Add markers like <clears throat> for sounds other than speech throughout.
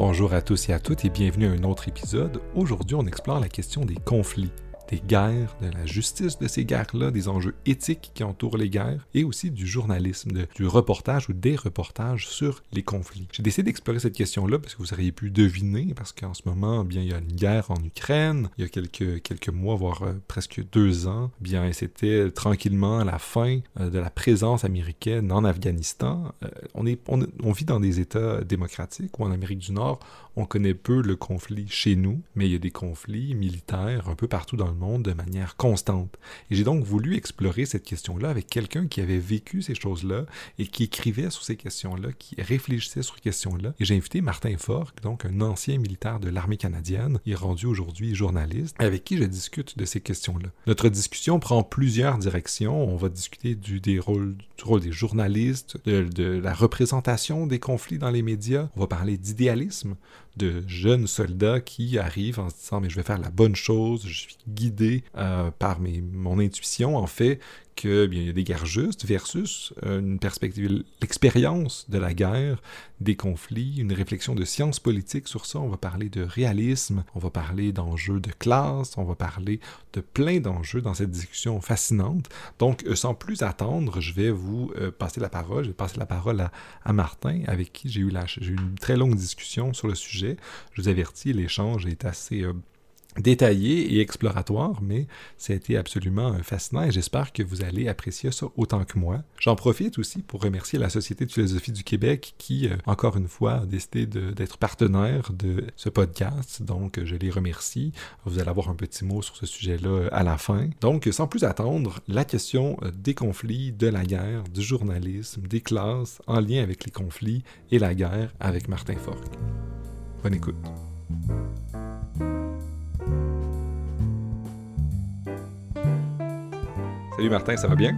Bonjour à tous et à toutes et bienvenue à un autre épisode. Aujourd'hui, on explore la question des conflits des guerres, de la justice de ces guerres-là, des enjeux éthiques qui entourent les guerres, et aussi du journalisme, du reportage ou des reportages sur les conflits. J'ai décidé d'explorer cette question-là parce que vous auriez pu deviner, parce qu'en ce moment, bien, il y a une guerre en Ukraine, il y a quelques, quelques mois, voire euh, presque deux ans, bien, c'était tranquillement la fin euh, de la présence américaine en Afghanistan. Euh, on, est, on vit dans des États démocratiques ou en Amérique du Nord, on connaît peu le conflit chez nous, mais il y a des conflits militaires un peu partout dans le monde de manière constante. Et j'ai donc voulu explorer cette question-là avec quelqu'un qui avait vécu ces choses-là et qui écrivait sur ces questions-là, qui réfléchissait sur ces questions-là. Et j'ai invité Martin Fork, donc un ancien militaire de l'armée canadienne, il est rendu aujourd'hui journaliste, avec qui je discute de ces questions-là. Notre discussion prend plusieurs directions. On va discuter du, des du rôle des journalistes, de la représentation des conflits dans les médias. On va parler d'idéalisme, de jeunes soldats qui arrivent en se disant mais je vais faire la bonne chose, je suis guidé euh, par mes, mon intuition en fait il y a des guerres justes versus euh, une perspective, l'expérience de la guerre, des conflits, une réflexion de science politique sur ça. On va parler de réalisme, on va parler d'enjeux de classe, on va parler de plein d'enjeux dans cette discussion fascinante. Donc, euh, sans plus attendre, je vais vous passer la parole. Je vais passer la parole à, Martin, avec qui j'ai eu, une très longue discussion sur le sujet je vous avertis, l'échange est assez euh, détaillé et exploratoire, mais ça a été absolument euh, fascinant et j'espère que vous allez apprécier ça autant que moi. J'en profite aussi pour remercier la Société de philosophie du Québec qui, euh, encore une fois, a décidé d'être partenaire de ce podcast, donc je les remercie. Vous allez avoir un petit mot sur ce sujet-là à la fin. Donc, sans plus attendre, la question des conflits, de la guerre, du journalisme, des classes en lien avec les conflits et la guerre avec Martin Fork. Bonne écoute. Salut Martin, ça va bien?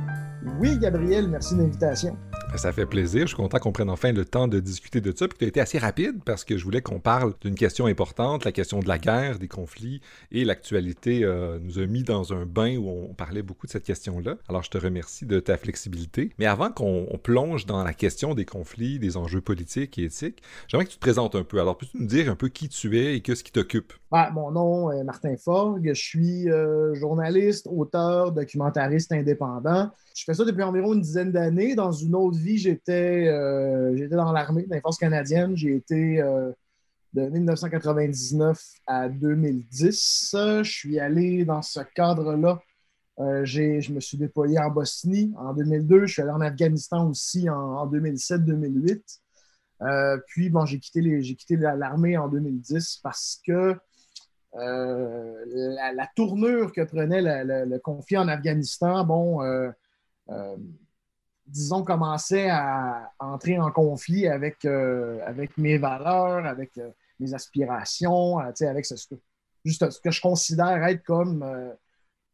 Oui, Gabriel, merci de l'invitation. Ça fait plaisir. Je suis content qu'on prenne enfin le temps de discuter de ça. Puis tu as été assez rapide parce que je voulais qu'on parle d'une question importante, la question de la guerre, des conflits. Et l'actualité euh, nous a mis dans un bain où on parlait beaucoup de cette question-là. Alors je te remercie de ta flexibilité. Mais avant qu'on plonge dans la question des conflits, des enjeux politiques et éthiques, j'aimerais que tu te présentes un peu. Alors peux-tu nous dire un peu qui tu es et qu'est-ce qui t'occupe? mon nom est Martin Forgue. Je suis euh, journaliste, auteur, documentariste indépendant. Je fais ça depuis environ une dizaine d'années. Dans une autre vie, j'étais euh, dans l'armée, dans les forces canadiennes. J'ai été euh, de 1999 à 2010. Je suis allé dans ce cadre-là. Euh, je me suis déployé en Bosnie en 2002. Je suis allé en Afghanistan aussi en, 2007-2008. puis, bon, j'ai quitté, l'armée en 2010 parce que la, tournure que prenait le, conflit en Afghanistan, bon, euh, disons, commençait à entrer en conflit avec, euh, avec mes valeurs, avec euh, mes aspirations, avec ce, que, juste ce que je considère être comme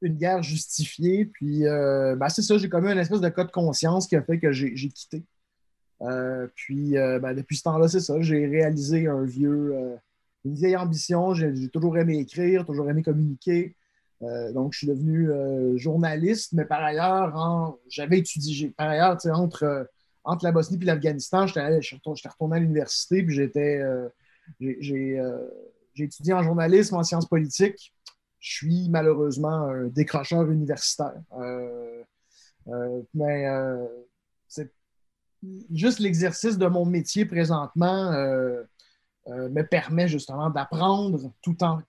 une guerre justifiée. Puis, ben, c'est ça, j'ai comme une espèce de cas de conscience qui a fait que j'ai quitté. puis, ben, depuis ce temps-là, c'est ça, j'ai réalisé un vieux, une vieille ambition. J'ai toujours aimé écrire, toujours aimé communiquer. Euh, donc, je suis devenu euh, journaliste, mais par ailleurs, j'avais étudié, par ailleurs, entre, euh, entre la Bosnie et l'Afghanistan, j'étais retourné à l'université, puis j'étais, j'ai étudié en journalisme, en sciences politiques. Je suis malheureusement un décrocheur universitaire. mais c'est juste l'exercice de mon métier présentement me permet justement d'apprendre tout en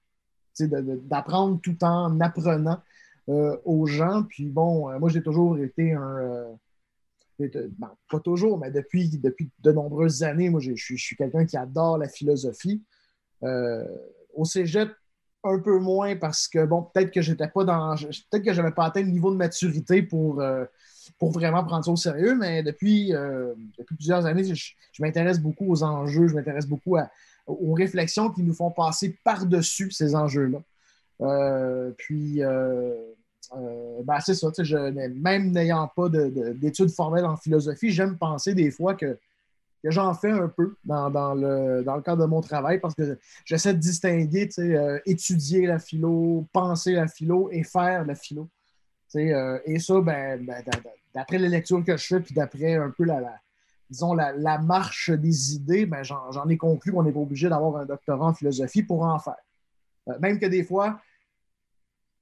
d'apprendre tout en apprenant euh, aux gens. Puis bon, euh, moi, j'ai toujours été un. Euh, ben, pas toujours, mais depuis, depuis de nombreuses années, moi, je suis quelqu'un qui adore la philosophie. au cégep, un peu moins parce que, bon, peut-être que j'étais pas dans. Peut-être que j'avais pas atteint le niveau de maturité pour, pour vraiment prendre ça au sérieux, mais depuis, depuis plusieurs années, je m'intéresse beaucoup aux enjeux, je m'intéresse beaucoup à, aux réflexions qui nous font passer par-dessus ces enjeux-là. Euh, puis, euh, euh, ben, c'est ça, même n'ayant pas d'études formelles en philosophie, j'aime penser des fois que, j'en fais un peu dans, le, dans, le, cadre de mon travail parce que j'essaie de distinguer étudier la philo, penser la philo et faire la philo. et ça, ben, ben d'après les lectures que je fais, puis d'après un peu la, disons, la, marche des idées, ben, j'en ai conclu qu'on n'est pas obligé d'avoir un doctorat en philosophie pour en faire. Euh, même que des fois,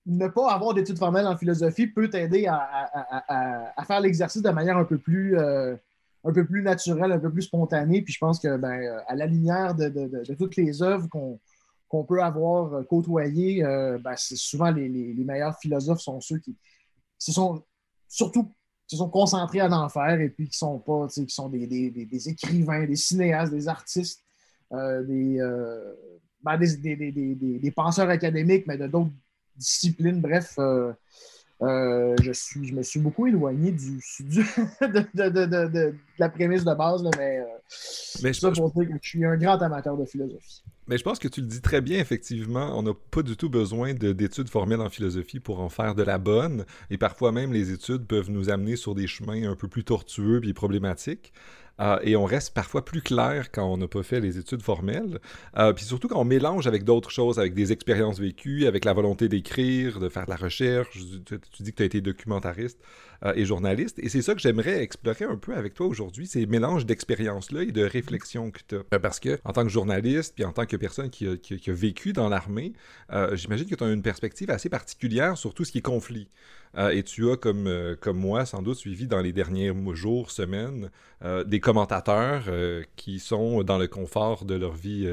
ne pas avoir d'études formelles en philosophie peut t'aider à, faire l'exercice de manière un peu plus euh, un peu plus naturelle, un peu plus spontanée. Puis je pense que ben, euh, à la lumière de, toutes les œuvres qu'on peut avoir côtoyées, ben, souvent les, meilleurs philosophes sont ceux qui se sont surtout se sont concentrés à en et puis qui sont pas, qui sont des, écrivains, des cinéastes, des artistes, des, ben, des, penseurs académiques, mais de d'autres disciplines. Bref, euh, je, suis, je me suis beaucoup éloigné du, <laughs> de, la prémisse de base, mais, euh, mais je, ça pour dire que je suis un grand amateur de philosophie. Mais je pense que tu le dis très bien, effectivement. On n'a pas du tout besoin d'études formelles en philosophie pour en faire de la bonne. Et parfois même, les études peuvent nous amener sur des chemins un peu plus tortueux et problématiques. Euh, et on reste parfois plus clair quand on n'a pas fait les études formelles. Euh, puis surtout quand on mélange avec d'autres choses, avec des expériences vécues, avec la volonté d'écrire, de faire de la recherche. Tu, dis que tu as été documentariste euh, et journaliste. Et c'est ça que j'aimerais explorer un peu avec toi aujourd'hui, ces mélanges d'expériences-là et de réflexions que tu as. Parce que en tant que journaliste, puis en tant que personne qui a, vécu dans l'armée, j'imagine que tu as une perspective assez particulière sur tout ce qui est conflit. Euh, et tu as, comme, euh, moi, sans doute suivi dans les derniers jours, semaines, euh, des commentateurs qui sont dans le confort de leur vie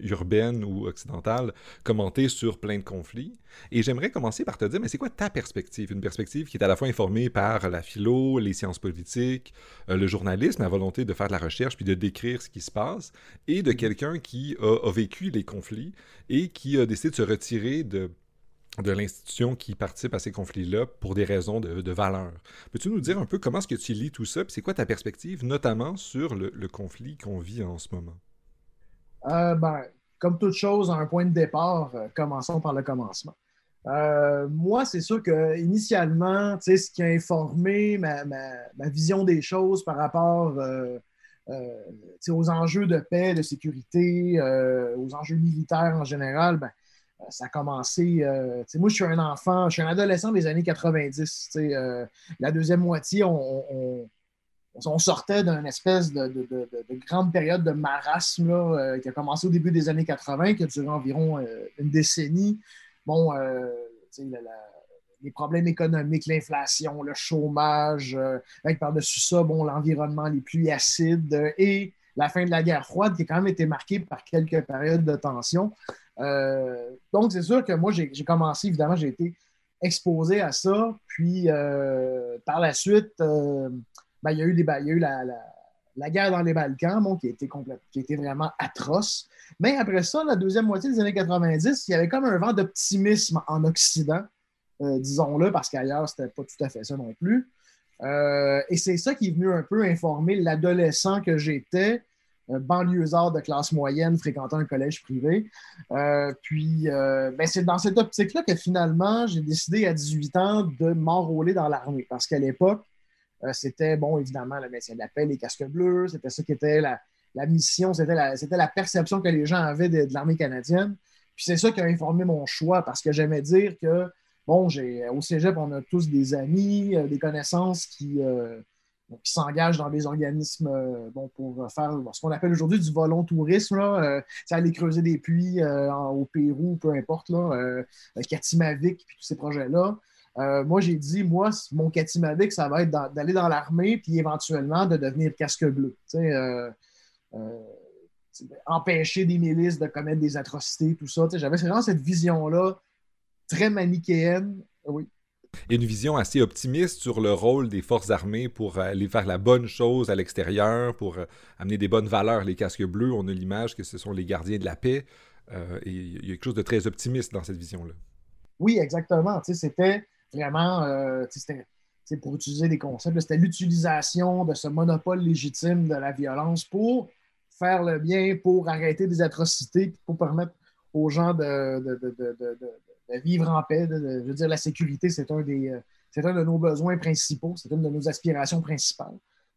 urbaine ou occidentale, commenter sur plein de conflits. Et j'aimerais commencer par te dire, mais c'est quoi ta perspective? Une perspective qui est à la fois informée par la philo, les sciences politiques, le journalisme, la volonté de faire de la recherche puis de décrire ce qui se passe, et de quelqu'un qui a, a vécu les conflits et qui a décidé de se retirer de de l'institution qui participe à ces conflits-là pour des raisons de, de valeur. Peux-tu nous dire un peu comment est-ce que tu lis tout ça, et c'est quoi ta perspective, notamment sur le, conflit qu'on vit en ce moment? Euh, ben, comme toute chose, un point de départ, euh, commençons par le commencement. Euh, moi, c'est sûr que initialement, ce qui a informé ma, vision des choses par rapport aux enjeux de paix, de sécurité, aux enjeux militaires en général, ben, euh, ça a commencé. Euh, moi, je suis un enfant, je suis un adolescent des années 90. Euh, la deuxième moitié, on, sortait d'une espèce de, grande période de marasme qui a commencé au début des années 80, qui a duré environ une décennie. Bon, les problèmes économiques, l'inflation, le chômage, avec par-dessus ça, bon, l'environnement, les pluies acides et la fin de la guerre froide qui a quand même été marquée par quelques périodes de tension. Euh, donc, c'est sûr que moi, j'ai commencé, évidemment, j'ai été exposé à ça. Puis, euh, par la suite, euh, ben, il y a eu, des, il y a eu la, guerre dans les Balkans, qui, a été vraiment atroce. Mais après ça, la deuxième moitié des années 90, il y avait comme un vent d'optimisme en Occident, disons-le, parce qu'ailleurs, c'était pas tout à fait ça non plus. et c'est ça qui est venu un peu informer l'adolescent que j'étais banlieusard de classe moyenne fréquentant un collège privé. Euh, puis, euh, ben, c'est dans cette optique-là que finalement, j'ai décidé à 18 ans de m'enrôler dans l'armée. Parce qu'à l'époque, euh, c'était, bon, évidemment, le métier d'appel, les casques bleus, c'était ça qui était la, mission, c'était la, la, perception que les gens avaient de, l'armée canadienne. Puis c'est ça qui a informé mon choix parce que j'aimais dire que, bon, j'ai, au cégep, on a tous des amis, des connaissances qui qui s'engagent dans des organismes euh, pour faire ce qu'on appelle aujourd'hui du volontourisme, là, euh, aller creuser des puits euh, au Pérou, peu importe, là, Katimavik, puis tous ces projets-là. Moi, j'ai dit, moi, mon Katimavik, ça va être d'aller dans, l'armée, puis éventuellement de devenir casque bleu. empêcher des milices de commettre des atrocités, tout ça. J'avais vraiment cette vision-là, très manichéenne. Oui une vision assez optimiste sur le rôle des forces armées pour aller faire la bonne chose à l'extérieur, pour euh, amener des bonnes valeurs. Les casques bleus, on a l'image que ce sont les gardiens de la paix. Euh, et il y a quelque chose de très optimiste dans cette vision-là. Oui, exactement. C'était vraiment, euh, pour utiliser des concepts, c'était l'utilisation de ce monopole légitime de la violence pour faire le bien, pour arrêter des atrocités, pour permettre aux gens de, vivre en paix. je veux dire, la sécurité, c'est un, euh, un de nos besoins principaux, c'est une de nos aspirations principales.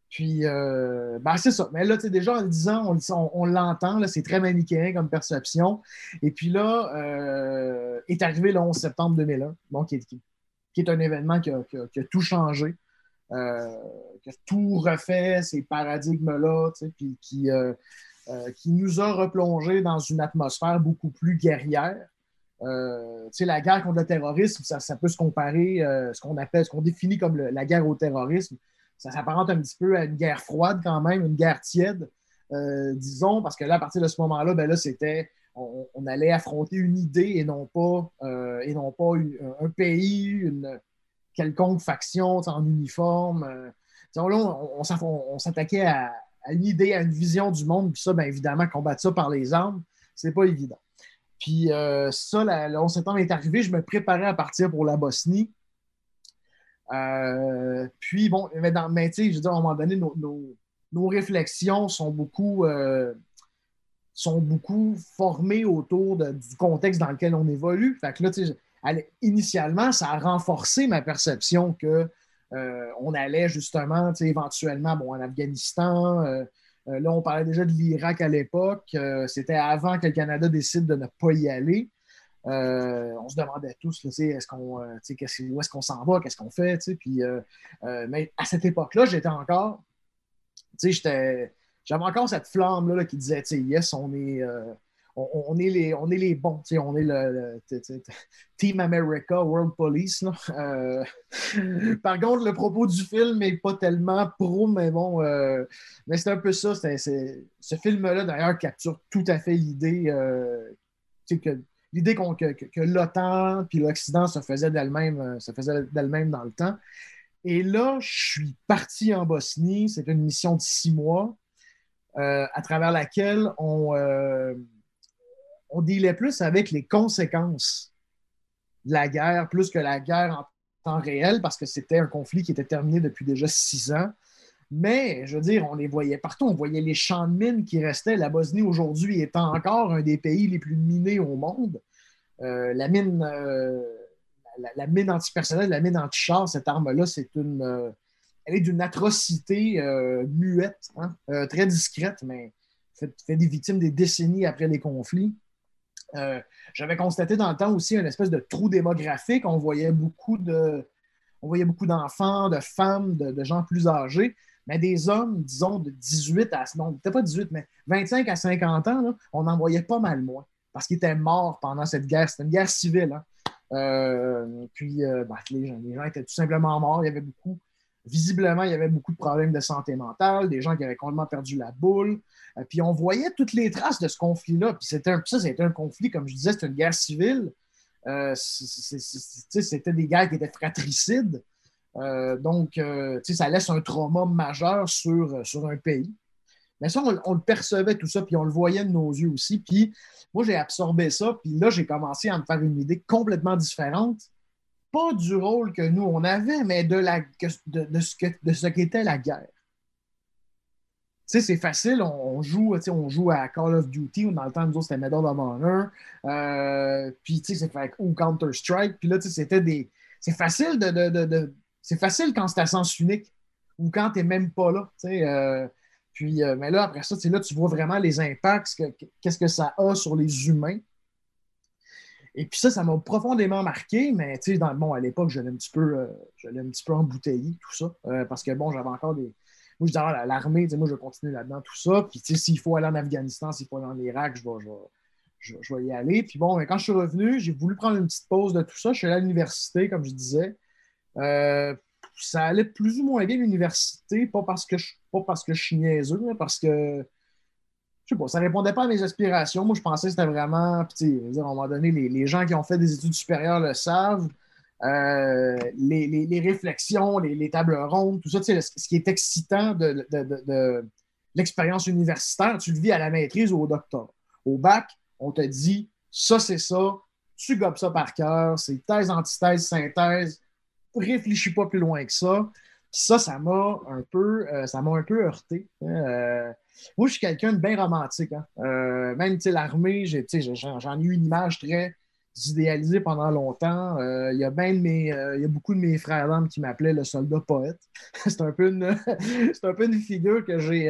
Puis, euh, ben, c'est ça. Mais là, déjà, en le disant, on, l'entend, c'est très manichéen comme perception. Et puis là, euh, est arrivé le 11 septembre 2001, donc, qui, est, un événement qui a, tout changé. qui a tout refait ces paradigmes-là, puis qui, qui nous a replongé dans une atmosphère beaucoup plus guerrière. la guerre contre le terrorisme, ça, peut se comparer, ce qu'on appelle, ce qu'on définit comme la guerre au terrorisme, ça s'apparente un petit peu à une guerre froide quand même, une guerre tiède, disons, parce que là, à partir de ce moment-là, ben là, c'était on, allait affronter une idée et non pas, euh, un pays, une quelconque faction en uniforme. Euh. on, s'attaquait à, une idée, à une vision du monde, puis ça, bien évidemment, combattre ça par les armes, c'est pas évident. Puis euh, ça, le 11 septembre est arrivé, je me préparais à partir pour la Bosnie. puis bon, mais, dans, mais je veux dire, à un moment donné, nos, réflexions sont beaucoup, sont beaucoup formés autour du contexte dans lequel on évolue. Fait que là, initialement, ça a renforcé ma perception que euh, on allait justement, éventuellement, bon, en Afghanistan. Euh, euh, là, on parlait déjà de l'Irak à l'époque. C'était avant que le Canada décide de ne pas y aller. on se demandait tous, est-ce où est-ce qu'on s'en va, qu'est-ce qu'on fait, puis, mais à cette époque-là, j'étais encore, j'étais, j'avais encore cette flamme-là qui disait, yes, on est, euh, on, est les, on est les bons, on est le, Team America, World Police. Euh, <laughs> par contre, le propos du film n'est pas tellement pro, mais bon, euh, mais c'est un peu ça. ce film-là, d'ailleurs, capture tout à fait l'idée que l'idée que, l'OTAN puis l'Occident se faisaient d'elle-même, se faisait d'elle-même dans le temps. Et là, je suis parti en Bosnie. C'était une mission de six mois. Euh, à travers laquelle on, euh, on dealait plus avec les conséquences de la guerre, plus que la guerre en temps réel, parce que c'était un conflit qui était terminé depuis déjà six ans. Mais, je veux dire, on les voyait partout. On voyait les champs de mines qui restaient. La Bosnie, aujourd'hui, étant encore un des pays les plus minés au monde. Euh, la mine, la, la, mine antipersonnelle, la mine anti-char, cette arme-là, c'est une, d'une atrocité euh, muette, hein, euh, très discrète, mais fait, des victimes des décennies après les conflits. Euh, j'avais constaté dans le temps aussi une espèce de trou démographique. On voyait beaucoup d'enfants, de femmes, de, gens plus âgés, mais des hommes, disons, de 18 à, non, peut-être pas 18, mais 25 à 50 ans, on en voyait pas mal moins parce qu'ils étaient morts pendant cette guerre. C'était une guerre civile. Hein. puis ben, les, gens, les, gens, étaient tout simplement morts. Il y avait beaucoup visiblement, il y avait beaucoup de problèmes de santé mentale, des gens qui avaient complètement perdu la boule. Euh, puis on voyait toutes les traces de ce conflit-là. Puis c'était un, ça, c'était un conflit, comme je disais, c'était une guerre civile. Euh, c'était des guerres qui étaient fratricides. Euh, donc, ça laisse un trauma majeur sur, un pays. Mais ça, on, le percevait tout ça, puis on le voyait de nos yeux aussi. Puis moi, j'ai absorbé ça, puis là, j'ai commencé à me faire une idée complètement différente pas du rôle que nous, on avait, mais de, la, de, ce, ce qu'était la guerre. Tu sais, c'est facile, on, joue, on joue à Call of Duty, ou dans le temps, nous autres, c'était Medal of Honor, euh, puis, tu sais, ou Counter-Strike, puis là, tu sais, c'était des... C'est facile de... c'est facile quand c'est à sens unique, ou quand tu n'es même pas là, tu sais, euh, puis, euh, mais là, après ça, là, tu vois vraiment les impacts, qu'est-ce que ça a sur les humains. Et puis ça, ça m'a profondément marqué, mais tu sais, bon, à l'époque, je l'ai un petit peu, euh, un petit peu embouteillé, tout ça, euh, parce que bon, j'avais encore des. Moi, je disais, ah, l'armée, moi, je vais continuer là-dedans, tout ça. Puis, tu sais, s'il faut aller en Afghanistan, s'il faut aller en Irak, je vais, je, je, y aller. Puis bon, quand je suis revenu, j'ai voulu prendre une petite pause de tout ça. Je suis allé à l'université, comme je disais. Euh, ça allait plus ou moins bien l'université, pas parce que je, pas parce que je suis niaiseux, mais parce que je sais pas, ça répondait pas à mes aspirations. Moi, je pensais que c'était vraiment, puis, à un moment donné, les, gens qui ont fait des études supérieures le savent. Euh, les, réflexions, les, tables rondes, tout ça, ce qui est excitant de, l'expérience universitaire, tu le vis à la maîtrise ou au doctorat. Au bac, on te dit ça, c'est ça, tu gobes ça par cœur, c'est thèse, antithèse, synthèse, réfléchis pas plus loin que ça. ça, ça m'a un peu, euh, ça m'a un peu heurté. Hein, euh, moi, je suis quelqu'un de bien romantique. Hein. Euh, même l'armée, j'en ai, eu une image très idéalisée pendant longtemps. Euh, il y a mes, euh, y a beaucoup de mes frères d'armes qui m'appelaient le soldat poète. <laughs> c'est un peu une, <laughs> un peu une figure que j'ai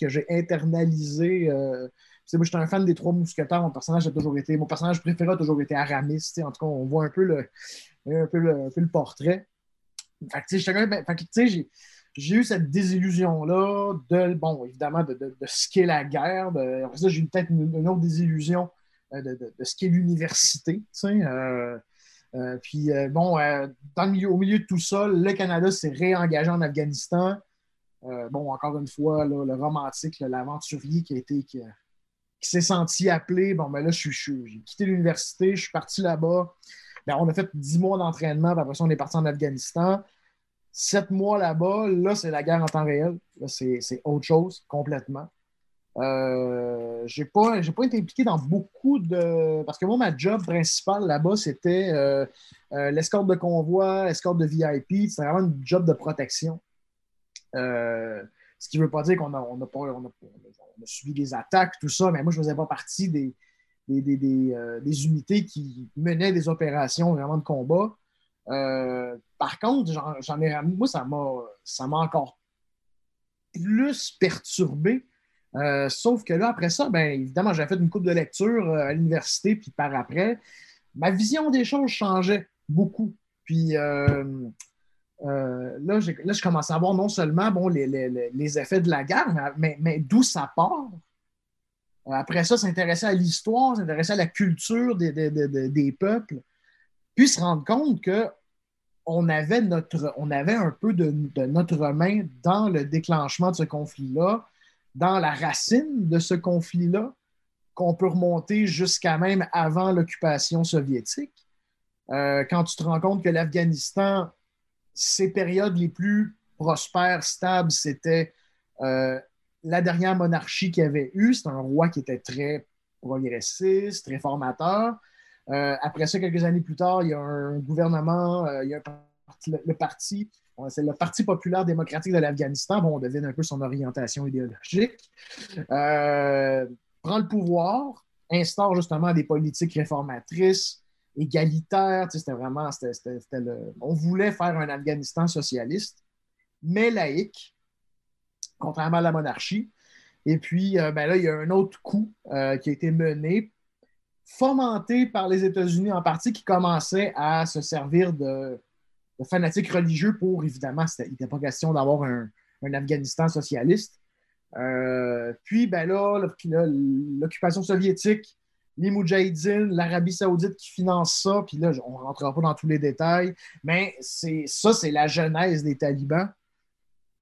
que internalisée. moi, j'étais un fan des Trois Mousquetaires. Mon personnage a toujours été, mon personnage préféré a toujours été Aramis. En tout cas, on voit un peu le, un peu le, un peu le portrait. J'ai eu cette désillusion-là de, bon, évidemment, de, de, ce qu'est la guerre. après ça, j'ai eu peut-être une, autre désillusion euh, de, ce qu'est l'université. Euh, euh, puis, bon, au milieu de tout ça, le Canada s'est réengagé en Afghanistan. bon, encore une fois, le romantique, l'aventurier qui. Qui, s'est senti appelé. Bon, ben là, j'ai quitté l'université, je suis parti là-bas. Ben, on a fait dix mois d'entraînement, après ça, on est parti en Afghanistan. Sept mois là-bas, là, c'est la guerre en temps réel. Là, c'est autre chose complètement. Euh, j'ai pas, été impliqué dans beaucoup de. Parce que moi, ma job principale là-bas, c'était euh, euh, l'escorte de convoi, escorte de VIP. C'était vraiment une job de protection. ce qui ne veut pas dire qu'on a, on a, on a, subi des attaques, tout ça, mais moi, je ne faisais pas partie des, unités qui menaient des opérations vraiment de combat. Par contre, j'en ai moi, ça m'a encore plus perturbé euh, sauf que là, après ça, bien évidemment, j'ai fait une coupe de lecture euh, à l'université, puis par après, ma vision des choses changeait beaucoup. Puis euh, là, là, je commençais à voir non seulement bon, les, effets de la guerre, mais, d'où ça part. Après ça, s'intéresser à l'histoire, s'intéresser à la culture des, peuples, puis se rendre compte que on avait, un peu de, notre main dans le déclenchement de ce conflit-là dans la racine de ce conflit-là, qu'on peut remonter jusqu'à même avant l'occupation soviétique. Euh, quand tu te rends compte que l'Afghanistan, ses périodes les plus prospères, stables, c'était euh, la dernière monarchie qu'il y avait eu. C'est un roi qui était très progressiste, très formateur. Euh, après ça, quelques années plus tard, il y a un gouvernement, il y a le parti c'est le Parti populaire démocratique de l'Afghanistan. Bon, on devine un peu son orientation idéologique. Euh, prend le pouvoir, instaure justement des politiques réformatrices, égalitaires. C'était vraiment, on voulait faire un Afghanistan socialiste, mais laïque, contrairement à la monarchie. Et puis, euh, ben là, il y a un autre coup euh, qui a été mené, fomenté par les États-Unis en partie, qui commençait à se servir de fanatiques religieux pour, évidemment, il n'était pas question d'avoir un, Afghanistan socialiste. Euh, puis, ben là, l'occupation soviétique, les Moudjahidines, l'Arabie Saoudite qui finance ça, puis là, on ne rentrera pas dans tous les détails, mais ça, c'est la genèse des talibans.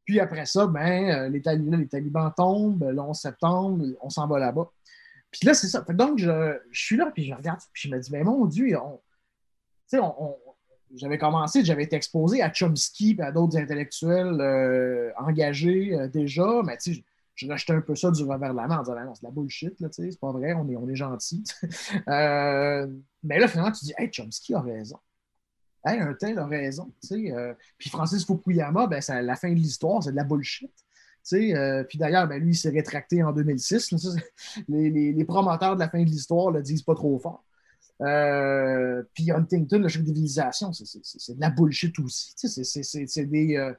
Puis après ça, ben, euh, les, talibans, les talibans tombent, le 11 septembre, on s'en va là-bas. Puis là, c'est ça. Donc, je, suis là, puis je regarde, puis je me dis, mais mon Dieu, on, on, j'avais commencé, j'avais été exposé à Chomsky et à d'autres intellectuels euh, engagés euh, déjà, mais tu sais, je, rejetais un peu ça du revers de la main en disant ben non, c'est de la bullshit, là, c'est pas vrai, on est, on est gentil. <laughs> Euh, mais là, finalement, tu dis Hey, Chomsky a raison. Hey, un tel a raison. puis Francis Fukuyama, ben, la fin de l'histoire, c'est de la bullshit. Puis d'ailleurs, ben, lui, il s'est rétracté en 2006. <laughs> les, promoteurs de la fin de l'histoire le disent pas trop fort. Euh, puis Huntington, le choc civilisation, c'est de la bullshit aussi. Euh,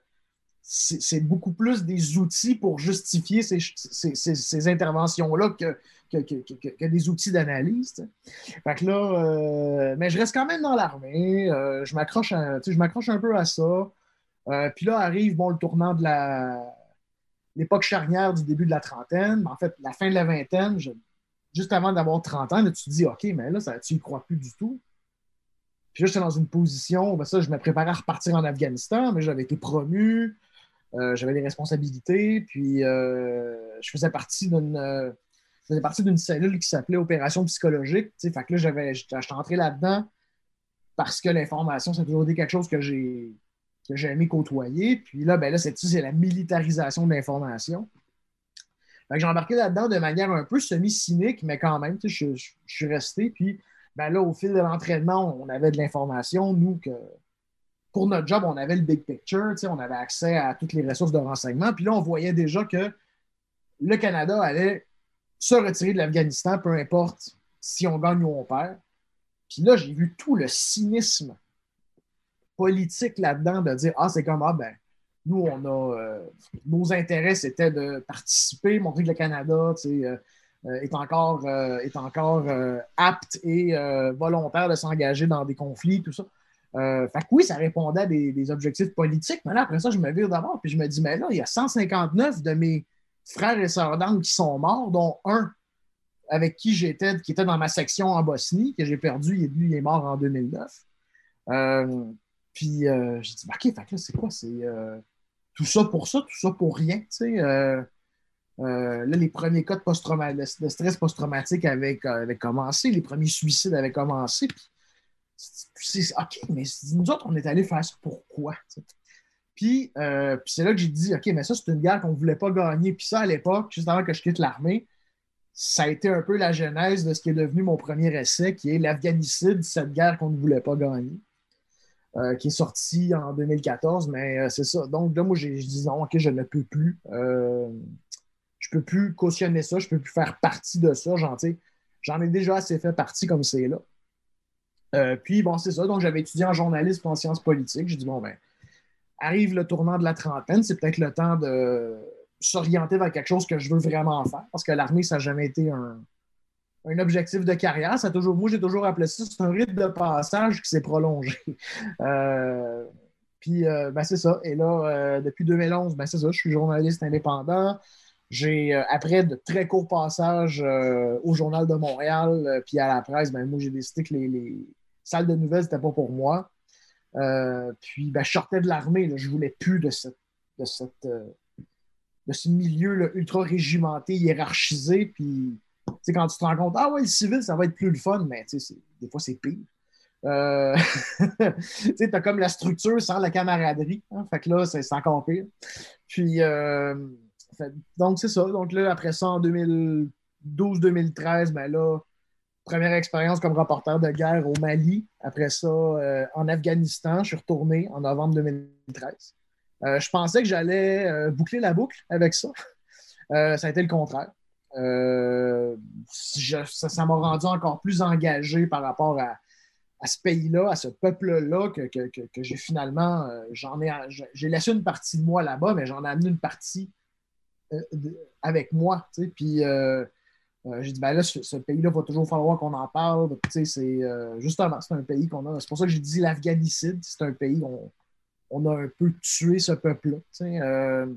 c'est beaucoup plus des outils pour justifier ces, interventions-là que, que, des outils d'analyse. Fait que là, euh, mais je reste quand même dans l'armée. je m'accroche un peu à ça. puis là arrive bon, le tournant de la l'époque charnière du début de la trentaine, en fait, la fin de la vingtaine, juste avant d'avoir 30 ans, tu te dis, OK, mais là, ça, tu n'y crois plus du tout. Puis là, j'étais dans une position, ben ça, je me préparais à repartir en Afghanistan, mais j'avais été promu, euh, j'avais des responsabilités, puis euh, je faisais partie d'une euh, faisais partie d'une cellule qui s'appelait Opération psychologique. Fait que là, j'avais, j'étais entré là-dedans parce que l'information, c'est toujours été quelque chose que j'ai que j'ai aimé côtoyer. Puis là, ben là, c'est, la militarisation de l'information j'ai embarqué là-dedans de manière un peu semi-cynique, mais quand même, je, suis resté. Puis ben là, au fil de l'entraînement, on avait de l'information. Nous, que pour notre job, on avait le big picture, on avait accès à toutes les ressources de renseignement. Puis là, on voyait déjà que le Canada allait se retirer de l'Afghanistan, peu importe si on gagne ou on perd. Puis là, j'ai vu tout le cynisme politique là-dedans de dire Ah, c'est comme Ah, ben, nous, on a euh, nos intérêts, c'était de participer, montrer que le Canada euh, euh, est encore, est encore apte et volontaire de s'engager dans des conflits, tout ça. Fait que oui, ça répondait à des, objectifs politiques, mais là, après ça, je me vire d'abord, puis je me dis, mais là, il y a 159 de mes frères et sœurs d'armes qui sont morts, dont un avec qui j'étais, qui était dans ma section en Bosnie, que j'ai perdu, il est, il est mort en 2009. Euh, puis euh, j'ai dit, OK, fait que là, c'est quoi? C'est tout ça pour ça, tout ça pour rien, tu sais. là, les premiers cas de, stress post-traumatique avaient, commencé, les premiers suicides avaient commencé. Puis OK, mais nous autres, on est allé faire ça pourquoi? Euh, puis, c'est là que j'ai dit, OK, mais ça, c'est une guerre qu'on ne voulait pas gagner. Puis ça, à l'époque, juste avant que je quitte l'armée, ça a été un peu la genèse de ce qui est devenu mon premier essai, qui est l'Afghanicide, cette guerre qu'on ne voulait pas gagner, euh, qui est sorti en 2014. Mais euh, c'est ça. Donc là, moi, j'ai dit non, OK, je ne peux plus. je ne peux plus cautionner ça, je peux plus faire partie de ça. J'en ai déjà assez fait partie comme c'est là. Euh, puis, bon, c'est ça. Donc, j'avais étudié en journalisme en sciences politiques. J'ai dit, bon, ben, arrive le tournant de la trentaine, c'est peut-être le temps de s'orienter vers quelque chose que je veux vraiment faire. Parce que l'armée, ça n'a jamais été un, objectif de carrière. Ça toujours, moi, j'ai toujours appelé ça, c'est un rythme de passage qui s'est prolongé. <laughs> Euh, puis, euh, ben, c'est ça. Et là, depuis 2011, ben, c'est ça, je suis journaliste indépendant. J'ai, après de très courts passages au Journal de Montréal, puis à la presse, ben, moi, j'ai décidé que les salle de nouvelles, c'était pas pour moi. Euh, puis, ben, je sortais de l'armée, je voulais plus de, cette, de, cette, euh, de ce milieu ultra régimenté, hiérarchisé. Puis, quand tu te rends compte, ah ouais, le civil, ça va être plus le fun, mais des fois, c'est pire. Euh, <laughs> tu as comme la structure sans la camaraderie. Hein, fait que là, c'est encore pire. Puis, donc, c'est ça. Donc là, après ça, en 2012-2013, ben là, première expérience comme reporter de guerre au Mali. Après ça, euh, en Afghanistan, je suis retourné en novembre 2013. Euh, je pensais que j'allais euh, boucler la boucle avec ça. ça a été le contraire. Ça m'a rendu encore plus engagé par rapport à, ce pays-là, à ce peuple-là, que, j'ai finalement, ai, j'ai laissé une partie de moi là-bas, mais j'en ai amené une partie avec moi. Puis euh, j'ai dit, ben là, ce, pays-là, va toujours falloir qu'on en parle. c'est euh, justement, c'est un pays qu'on a. C'est pour ça que j'ai dit l'Afghanicide. C'est un pays où on, a un peu tué ce peuple-là. Euh,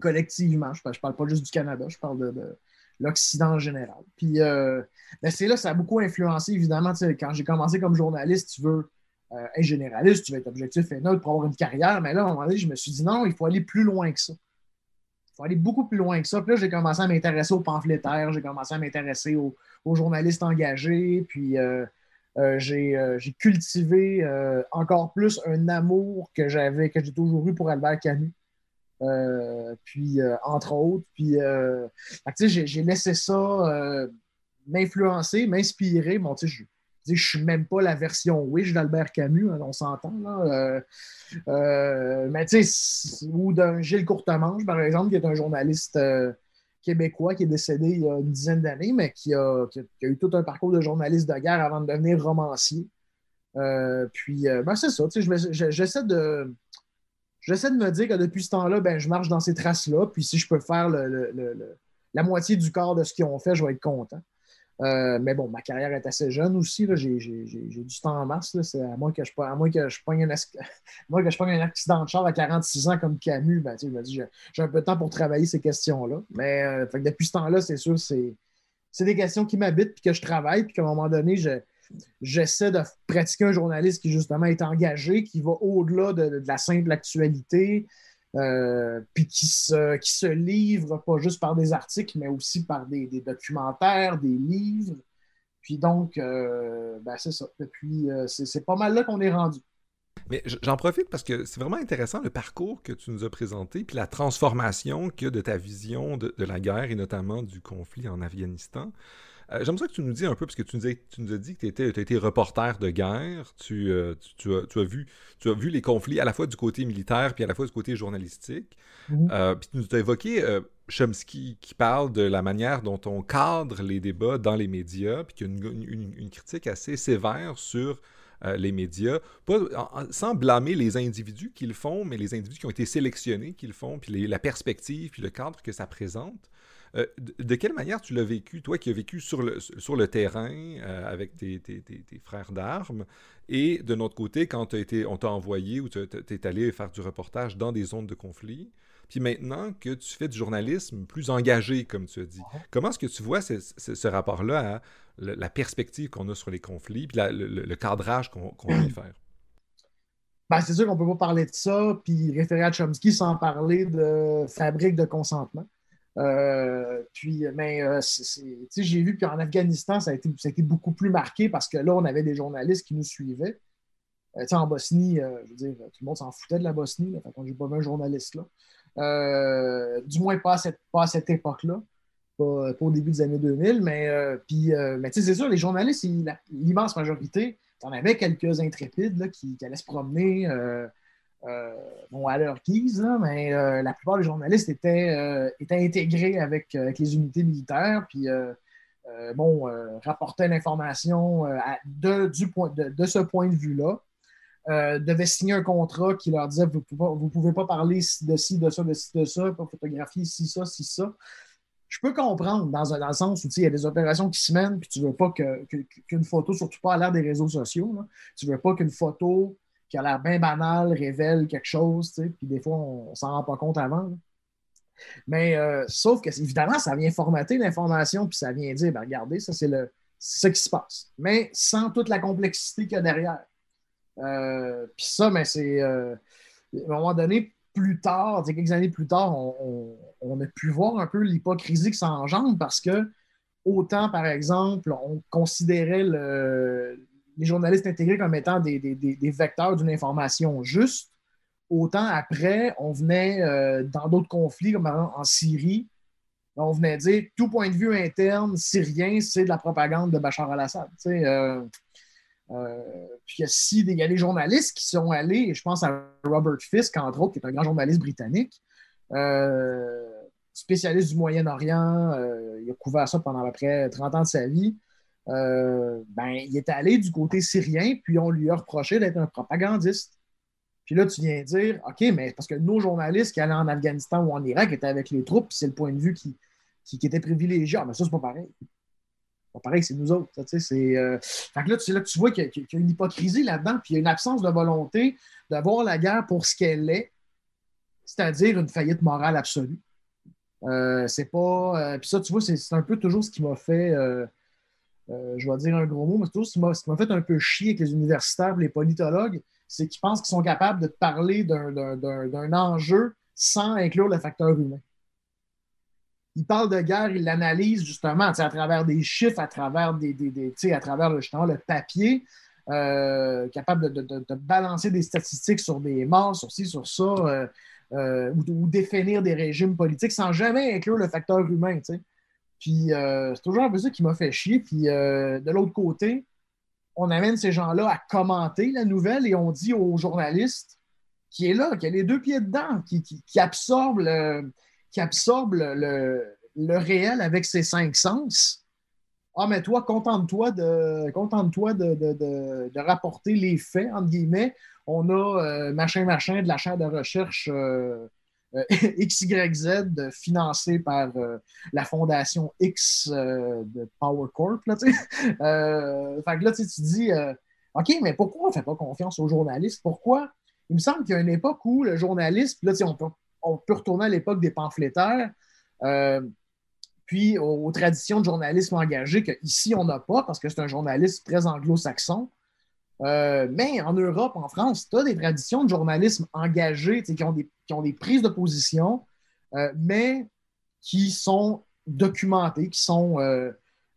collectivement, je ne parle pas juste du Canada, je parle de, l'Occident en général. Puis, ben, c'est là, ça a beaucoup influencé, évidemment. Quand j'ai commencé comme journaliste, tu veux être généraliste, tu veux être objectif et neutre pour avoir une carrière. Mais là, à un moment donné, je me suis dit, non, il faut aller plus loin que ça il faut aller beaucoup plus loin que ça. Puis là, j'ai commencé à m'intéresser aux pamphlétaires, j'ai commencé à m'intéresser aux, journalistes engagés, puis euh, euh, euh, j'ai cultivé encore plus un amour que j'avais, que j'ai toujours eu pour Albert Camus. Puis, entre autres, puis, j'ai laissé ça m'influencer, m'inspirer. Tu sais, je ne suis même pas la version Wish d'Albert Camus, hein, on s'entend. Euh, euh, mais tu sais, ou d'un Gilles Courtemanche, par exemple, qui est un journaliste euh, québécois qui est décédé il y a une dizaine d'années, mais qui a, eu tout un parcours de journaliste de guerre avant de devenir romancier. puis, ben, c'est ça, j'essaie de. J'essaie de me dire que depuis ce temps-là, ben, je marche dans ces traces-là. Puis si je peux faire la moitié du corps de ce qu'ils ont fait, je vais être content. Euh, mais bon, ma carrière est assez jeune aussi. J'ai du temps en masse. à moins que je, à <laughs> que je pogne un, accident de char à 46 ans comme Camus, ben, je me dis j'ai un peu de temps pour travailler ces questions-là. Mais euh, depuis ce temps-là, c'est sûr, c'est des questions qui m'habitent puis que je travaille, puis qu'à un moment donné, j'essaie de pratiquer un journaliste qui justement est engagé, qui va au-delà de, la simple actualité, euh, puis qui se, qui se livre pas juste par des articles, mais aussi par des, documentaires, des livres. Puis donc, euh, ben c'est ça. Euh, c'est pas mal là qu'on est rendu. Mais j'en profite parce que c'est vraiment intéressant le parcours que tu nous as présenté, puis la transformation que de ta vision de, de la guerre et notamment du conflit en Afghanistan. Euh, j'aimerais que tu nous dis un peu, parce que tu nous, as, dit que tu as été reporter de guerre, euh, tu, as, vu, tu as vu les conflits à la fois du côté militaire puis à la fois du côté journalistique. Mhm. Euh, puis tu nous as évoqué Chomsky qui parle de la manière dont on cadre les débats dans les médias, puis qu'il y a une, critique assez sévère sur les médias, pas, sans blâmer les individus qui le font, mais les individus qui ont été sélectionnés qui le font, puis la perspective, puis le cadre que ça présente. Euh, de, quelle manière tu l'as vécu, toi qui as vécu sur le, sur le terrain euh, avec tes, tes, frères d'armes, et de notre côté, quand as été, on t'a envoyé ou tu es allé faire du reportage dans des zones de conflit, puis maintenant que tu fais du journalisme plus engagé, comme tu as dit, comment est-ce que tu vois ce, rapport-là à la perspective qu'on a sur les conflits, puis le, cadrage qu'on veut <clears throat> faire? Ben, c'est sûr qu'on ne peut pas parler de ça, puis référer à Chomsky sans parler de fabrique de consentement. Euh, puis, mais euh, j'ai vu qu'en Afghanistan, ça a, été, ça a, été, beaucoup plus marqué parce que là, on avait des journalistes qui nous suivaient. Euh, en Bosnie, je veux dire, tout le monde s'en foutait de la Bosnie. Là, fait j'ai pas vu un journaliste là. du moins pas à cette, cette époque-là. Pas, au début des années 2000. Mais, puis, mais c'est sûr, les journalistes, l'immense majorité, on avait quelques intrépides qui, allaient se promener euh, euh, bon, à leur guise, mais euh, la plupart des journalistes étaient, étaient intégrés avec, les unités militaires, puis bon, rapportaient l'information de, de, ce point de vue-là. devaient signer un contrat qui leur disait vous ne pouvez, pas parler de ci, de ça, de ci, de ça, pas photographier ci, ça, ci, ça je peux comprendre dans, un, le sens où il y a des opérations qui se mènent, puis tu ne veux pas qu'une photo, surtout pas à l'ère des réseaux sociaux, tu ne veux pas qu'une photo qui a l'air bien banale révèle quelque chose, puis des fois, on ne s'en rend pas compte avant. Mais euh, sauf que, évidemment, ça vient formater l'information, puis ça vient dire, ben, regardez, ça, c'est le ce qui se passe. Mais sans toute la complexité qu'il y a derrière. Euh, puis ça, mais c'est. Euh, à un moment donné, plus tard, quelques années plus tard, on, a pu voir un peu l'hypocrisie que ça engendre parce que autant, par exemple, on considérait les journalistes intégrés comme étant des, vecteurs d'une information juste, autant après, on venait euh, dans d'autres conflits, comme en Syrie, on venait dire tout point de vue interne syrien, c'est de la propagande de Bachar al-Assad. Euh, euh, puis il y a des journalistes qui sont allés, je pense à Robert Fisk, entre autres, qui est un grand journaliste britannique, spécialiste du Moyen-Orient, il a couvert ça pendant à peu près 30 ans de sa vie. Ben, il est allé du côté syrien, puis on lui a reproché d'être un propagandiste. Puis là, tu viens dire, OK, mais parce que nos journalistes qui allaient en Afghanistan ou en Irak étaient avec les troupes, c'est le point de vue qui, qui, était privilégié. Ah, mais ça, c'est pas pareil pareil, c'est nous autres. C'est, euh, Fait que là, tu, là, tu vois qu'il y, a une hypocrisie là-dedans, puis il y a une absence de volonté de voir la guerre pour ce qu'elle est, c'est-à-dire une faillite morale absolue. Euh, c'est pas. Euh, puis ça, tu vois, c'est, un peu toujours ce qui m'a fait. Je vais dire un gros mot, mais toujours ce qui m'a, fait un peu chier avec les universitaires, les politologues, c'est qu'ils pensent qu'ils sont capables de parler d'un enjeu sans inclure le facteur humain il parle de guerre, il l'analyse justement à travers des chiffres, à travers, des, à travers justement le papier, euh, capable de, balancer des statistiques sur des morts, sur ci, sur ça, euh, euh, ou, définir des régimes politiques sans jamais inclure le facteur humain. Puis c'est toujours un peu ça qui m'a fait chier. Puis de l'autre côté, on amène ces gens-là à commenter la nouvelle et on dit aux journalistes qui est là, qui a les deux pieds dedans, qui, qui absorbe le qui absorbe le, réel avec ses cinq sens. Ah, mais toi, contente-toi de, contente-toi de, rapporter les faits, entre guillemets. On a euh, machin, machin de la chaire de recherche euh, euh, <laughs> XYZ financée par la fondation X de Power Corp. Là, <laughs> fait que là, tu dis, OK, mais pourquoi on ne fait pas confiance aux journalistes? Pourquoi? Il me semble qu'il y a une époque où le journaliste, là, on peut on peut retourner à l'époque des pamphlétaires, euh, puis aux, traditions de journalisme engagé qu'ici, on n'a pas, parce que c'est un journaliste très anglo-saxon. Euh, mais en Europe, en France, tu as des traditions de journalisme engagé qui ont, des, qui ont des prises de position, euh, mais qui sont documentées, qui sont,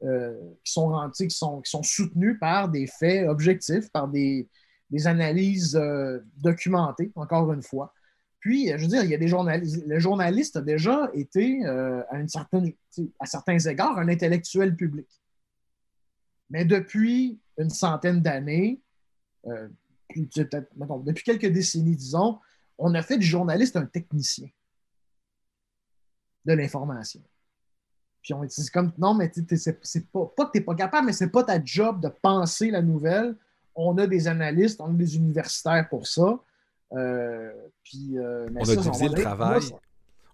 qui, sont, qui, sont, qui sont soutenues par des faits objectifs, par des, des analyses documentées, encore une fois. Puis, je veux dire, il y a des journalistes. Le journaliste a déjà été, euh, à, une certaine, à certains égards, un intellectuel public. Mais depuis une centaine d'années, euh, depuis quelques décennies, disons, on a fait du journaliste un technicien de l'information. Puis on c'est comme, non, mais c'est pas, pas que tu n'es pas capable, mais c'est pas ta job de penser la nouvelle. On a des analystes, on a des universitaires pour ça. Euh, puis, euh, on a divisé le travail.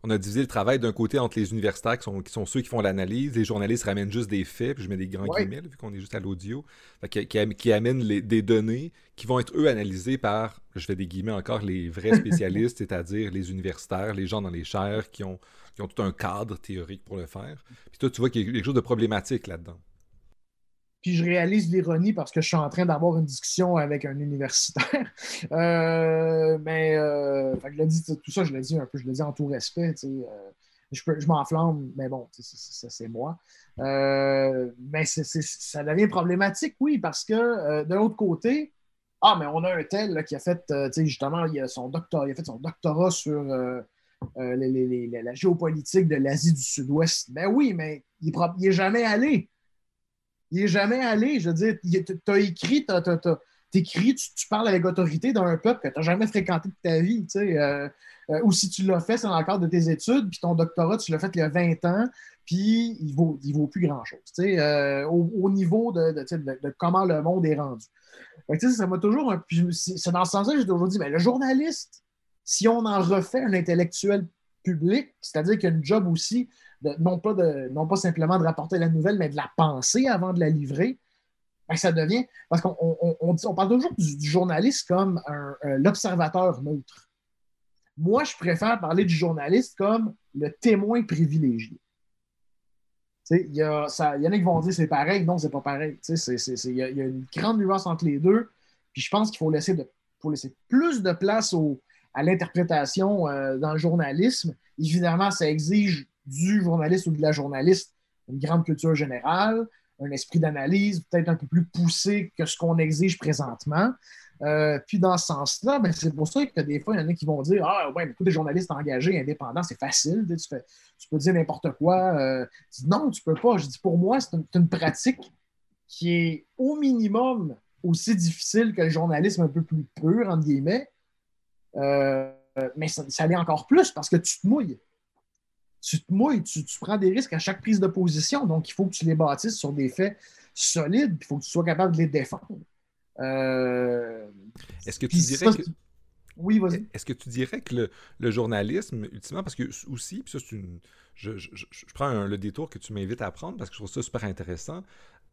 On a divisé le travail d'un côté entre les universitaires qui sont, qui sont ceux qui font l'analyse, les journalistes ramènent juste des faits, puis je mets des grands guillemets, vu qu'on est juste à l'audio, qui, qui, amènent des données qui vont être, eux, analysées par, je fais des guillemets encore, les vrais <laughs> spécialistes, c'est-à-dire les universitaires, les gens dans les chaires qui ont, qui ont tout un cadre théorique pour le faire. Puis toi, tu vois qu'il y a quelque chose de problématique là-dedans. Puis je réalise l'ironie parce que je suis en train d'avoir une discussion avec un universitaire. <laughs> Euh, mais euh, je dit, tout ça, je l'ai dit un peu, je l'ai dit en tout respect. Euh, je, je m'enflamme, mais bon, c'est moi. mais ça devient problématique, oui, parce que de l'autre côté, ah, mais on a un tel qui a fait, justement, il a, son doctorat, il a fait son doctorat sur la géopolitique de l'Asie du Sud-Ouest. Ben oui, mais il n'est jamais allé. Il n'est jamais allé. Je veux dire, tu as écrit, tu écris, tu, parles avec autorité d'un peuple que tu n'as jamais fréquenté de ta vie. Euh, euh, ou si tu l'as fait, c'est dans le cadre de tes études, puis ton doctorat, tu l'as fait il y a 20 ans, puis il ne vaut, il vaut plus grand-chose euh, au, niveau de, de, comment le monde est rendu. ça m'a toujours. C'est dans ce sens-là que j'ai toujours dit mais le journaliste, si on en refait un intellectuel public, c'est-à-dire qu'il y a une job aussi non, pas de, non pas simplement de rapporter la nouvelle, mais de la penser avant de la livrer, ben, ça devient. Parce qu'on on, parle toujours du, journaliste comme l'observateur neutre. Moi, je préfère parler du journaliste comme le témoin privilégié. Il y, a, y en a qui vont dire c'est pareil. Non, c'est pas pareil. Il y, a une grande nuance entre les deux. Puis je pense qu'il faut laisser, de, laisser plus de place au, à l'interprétation euh, dans le journalisme. Évidemment, ça exige du journaliste ou de la journaliste une grande culture générale, un esprit d'analyse peut-être un peu plus poussé que ce qu'on exige présentement. Euh, puis dans ce sens-là, ben, c'est pour ça que des fois, il y en a qui vont dire Ah, ouais, mais tous les journalistes engagés, indépendants, c'est facile, tu, peux dire n'importe quoi. Euh, non, tu peux pas. Je dis pour moi, c'est une, pratique qui est au minimum aussi difficile que le journalisme un peu plus pur, entre guillemets. Euh, mais ça, ça l'est encore plus parce que tu te mouilles tu te mouilles, tu, prends des risques à chaque prise de position. Donc, il faut que tu les bâtisses sur des faits solides, il faut que tu sois capable de les défendre. Euh, Est-ce que tu dirais que. Oui, vas-y. Est-ce que tu dirais que le, journalisme, ultimement, parce que aussi, puis ça, c'est une. Je, prends le détour que tu m'invites à prendre parce que je trouve ça super intéressant.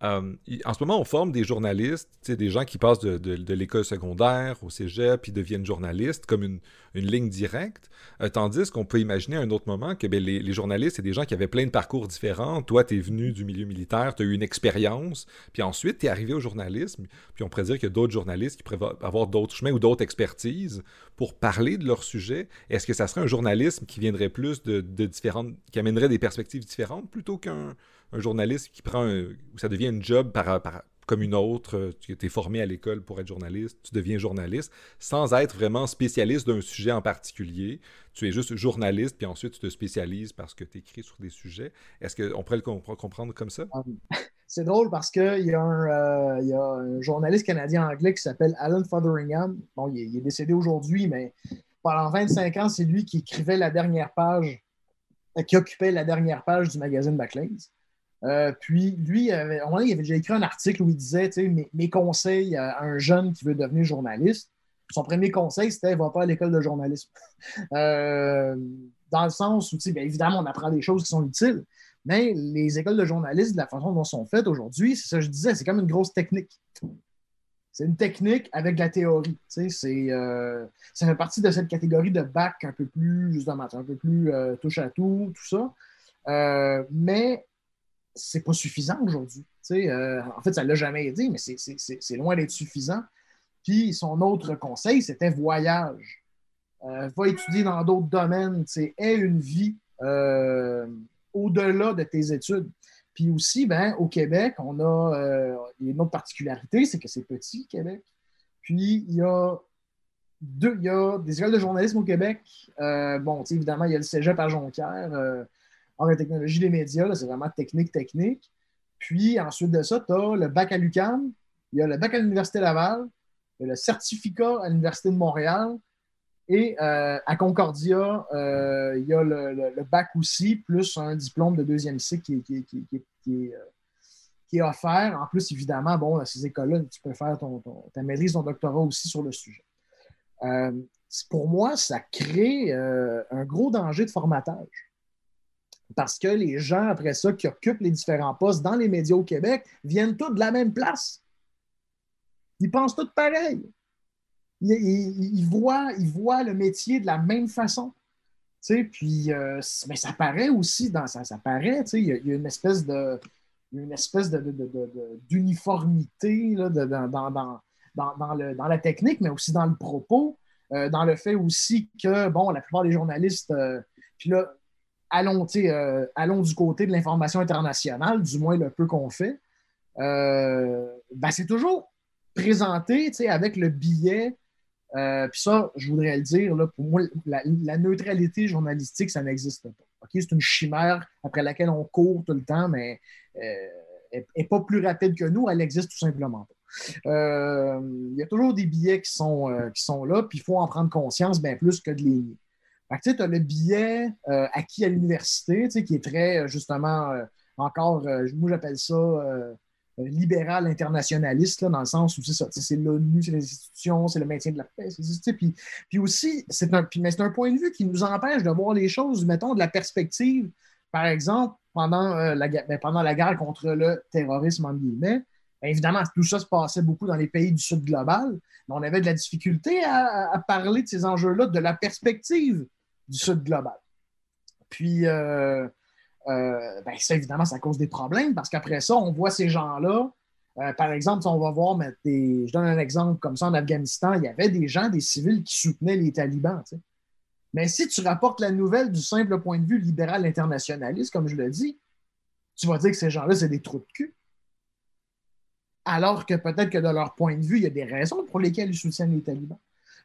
Euh, en ce moment, on forme des journalistes, des gens qui passent de, l'école secondaire au cégep puis deviennent journalistes comme une, ligne directe. Euh, tandis qu'on peut imaginer à un autre moment que ben, les, journalistes, c'est des gens qui avaient plein de parcours différents. Toi, tu es venu du milieu militaire, tu as eu une expérience, puis ensuite, tu es arrivé au journalisme. Puis on pourrait dire qu'il y a d'autres journalistes qui pourraient avoir d'autres chemins ou d'autres expertises pour parler de leur sujet. Est-ce que ça serait un journalisme qui viendrait plus de, de différentes, qui amènerait des perspectives différentes plutôt qu'un un journaliste qui prend un, où ça devient une job comme une autre, euh, tu es formé à l'école pour être journaliste, tu deviens journaliste, sans être vraiment spécialiste d'un sujet en particulier. Tu es juste journaliste, puis ensuite tu te spécialises parce que tu écris sur des sujets. Est-ce qu'on pourrait le comprendre comme ça? Ah <laughs> C'est drôle parce qu'il y, euh, y a un journaliste canadien-anglais qui s'appelle Alan Fotheringham. Bon, il est, décédé aujourd'hui, mais pendant 25 ans, c'est lui qui écrivait la dernière page, qui occupait la dernière page du magazine Backlays. Euh, puis lui, avait, un il avait déjà écrit un article où il disait mes, conseils à un jeune qui veut devenir journaliste. Son premier conseil, c'était va pas à l'école de journalisme. <laughs> Euh, dans le sens où, évidemment, on apprend des choses qui sont utiles, mais les écoles de journalisme, de la façon dont sont faites aujourd'hui, c'est ça que je disais, c'est comme une grosse technique. C'est une technique avec de la théorie. Euh, ça fait partie de cette catégorie de bac un peu plus, justement, un peu plus touche à tout, tout ça. mais c'est pas suffisant aujourd'hui. Euh, en fait, ça ne l'a jamais aidé, mais c'est loin d'être suffisant. Puis son autre conseil, c'était voyage. Euh, va étudier dans d'autres domaines, aie une vie euh, au-delà de tes études. Puis aussi, ben, au Québec, on a une autre particularité, c'est que c'est petit, Québec. Puis il y a deux, il y a des écoles de journalisme au Québec. bon, évidemment, il y a le cégep à Jonquière en la technologie des médias, c'est vraiment technique, technique. Puis ensuite de ça, tu as le bac à l'UQAM, il y a le bac à l'Université Laval, il y a le certificat à l'Université de Montréal. Et euh, à Concordia, euh, il y a le, bac aussi, plus un diplôme de deuxième cycle qui, euh, est offert. En plus, évidemment, bon, à ces écoles-là, tu peux faire ton, ta maîtrise, ton doctorat aussi sur le sujet. pour moi, ça crée euh, un gros danger de formatage. Parce que les gens, après ça, qui occupent les différents postes dans les médias au Québec, viennent tous de la même place. Ils pensent tous pareil. Ils, voient, ils voient le métier de la même façon. puis euh, mais ça paraît aussi dans ça, ça paraît, il y, a une espèce de une espèce d'uniformité de, dans, dans, la technique, mais aussi dans le propos, euh, dans le fait aussi que, bon, la plupart des journalistes, euh, puis là, allons, euh, allons du côté de l'information internationale, du moins le peu qu'on fait, ben, c'est toujours présenté avec le billet. puis ça, je voudrais le dire, là, pour moi, la, neutralité journalistique, ça n'existe pas. C'est une chimère après laquelle on court tout le temps, mais elle n'est pas plus rapide que nous, elle existe tout simplement pas. Euh, il y a toujours des billets qui sont, euh, qui sont là, puis il faut en prendre conscience bien plus que de les. Tu as le billet euh, acquis à l'université, qui est très, justement, encore, moi j'appelle ça libéral internationaliste, dans le sens où c'est l'ONU, c'est les institutions, c'est le maintien de la paix. Puis, puis aussi, c'est un, mais c'est un point de vue qui nous empêche de voir les choses, mettons, de la perspective. Par exemple, pendant, la, ben, pendant la guerre contre le terrorisme, en guillemets, évidemment, tout ça se passait beaucoup dans les pays du Sud global, mais on avait de la difficulté à, parler de ces enjeux-là de la perspective du Sud global. Puis, euh, euh, ben, ça, évidemment, ça cause des problèmes parce qu'après ça, on voit ces gens-là. Euh, par exemple, on va voir, je donne un exemple comme ça en Afghanistan, il y avait des gens, des civils qui soutenaient les talibans. Mais si tu rapportes la nouvelle du simple point de vue libéral internationaliste, comme je le dis, tu vas dire que ces gens-là, c'est des trous de cul alors que peut-être que de leur point de vue, il y a des raisons pour lesquelles ils soutiennent les talibans.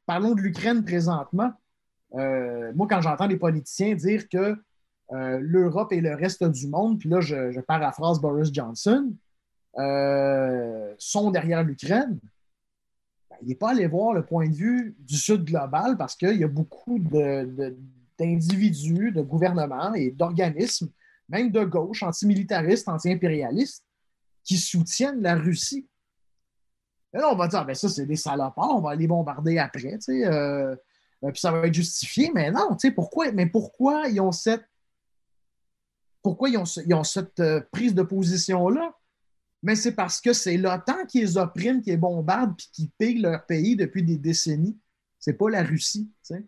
Parlons de l'Ukraine présentement. Euh, moi, quand j'entends des politiciens dire que euh, l'Europe et le reste du monde, puis là, je, paraphrase Boris Johnson, euh, sont derrière l'Ukraine, ben, il n'est pas allé voir le point de vue du Sud global parce qu'il y a beaucoup d'individus, de, gouvernements et d'organismes, même de gauche, antimilitaristes, anti-impérialistes, qui soutiennent la Russie. Et là, on va dire, ben ça, c'est des salopards, on va les bombarder après, puis ça va être justifié. Mais non, tu sais, pourquoi, mais pourquoi ils ont cette, pourquoi ils ont, cette euh, prise de position-là? Mais c'est parce que c'est l'OTAN qui les opprime, qui les bombarde, puis qui pille leur pays depuis des décennies. C'est pas la Russie, tu.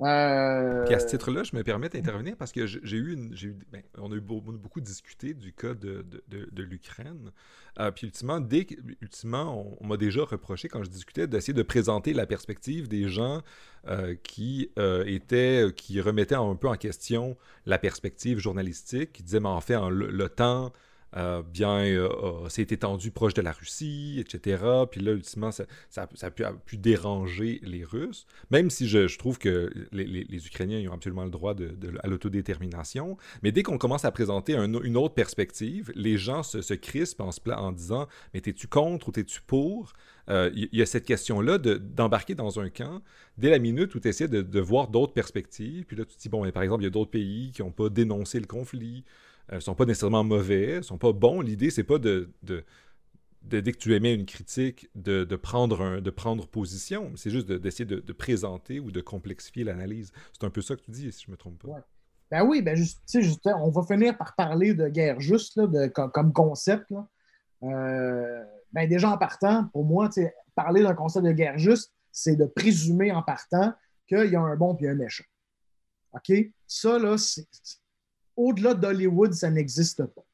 Euh... Puis à ce titre-là, je me permets d'intervenir parce que j'ai eu, une, eu ben, on a eu beaucoup, discuté du cas de, de, de, l'Ukraine. Euh, puis ultimement, dès ultimement, on, m'a déjà reproché quand je discutais d'essayer de présenter la perspective des gens euh, qui euh, étaient, qui remettaient un peu en question la perspective journalistique, qui disaient mais en fait, le temps euh, bien euh, s'est étendu proche de la Russie, etc. Puis là, ultimement, ça, a, pu, déranger les Russes, même si je, trouve que les, Ukrainiens ont absolument le droit de, à l'autodétermination. Mais dès qu'on commence à présenter une autre perspective, les gens se, crispent en, en disant Mais t'es-tu contre ou t'es-tu pour? Il euh, y, a cette question-là d'embarquer dans un camp dès la minute où tu essaies de, voir d'autres perspectives. Puis là, tu te dis Bon, par exemple, il y a d'autres pays qui n'ont pas dénoncé le conflit euh, sont pas nécessairement mauvais, sont pas bons. L'idée, c'est pas de, dès que tu émets une critique, de, prendre, de prendre position. C'est juste d'essayer de, présenter ou de complexifier l'analyse. C'est un peu ça que tu dis, si je me trompe pas. Ben oui, ben juste, on va finir par parler de guerre juste de, comme, concept. Euh, ben déjà en partant, pour moi, parler d'un concept de guerre juste, c'est de présumer en partant qu'il y a un bon et un méchant. OK? Ça, là, c'est au-delà d'Hollywood, ça n'existe pas.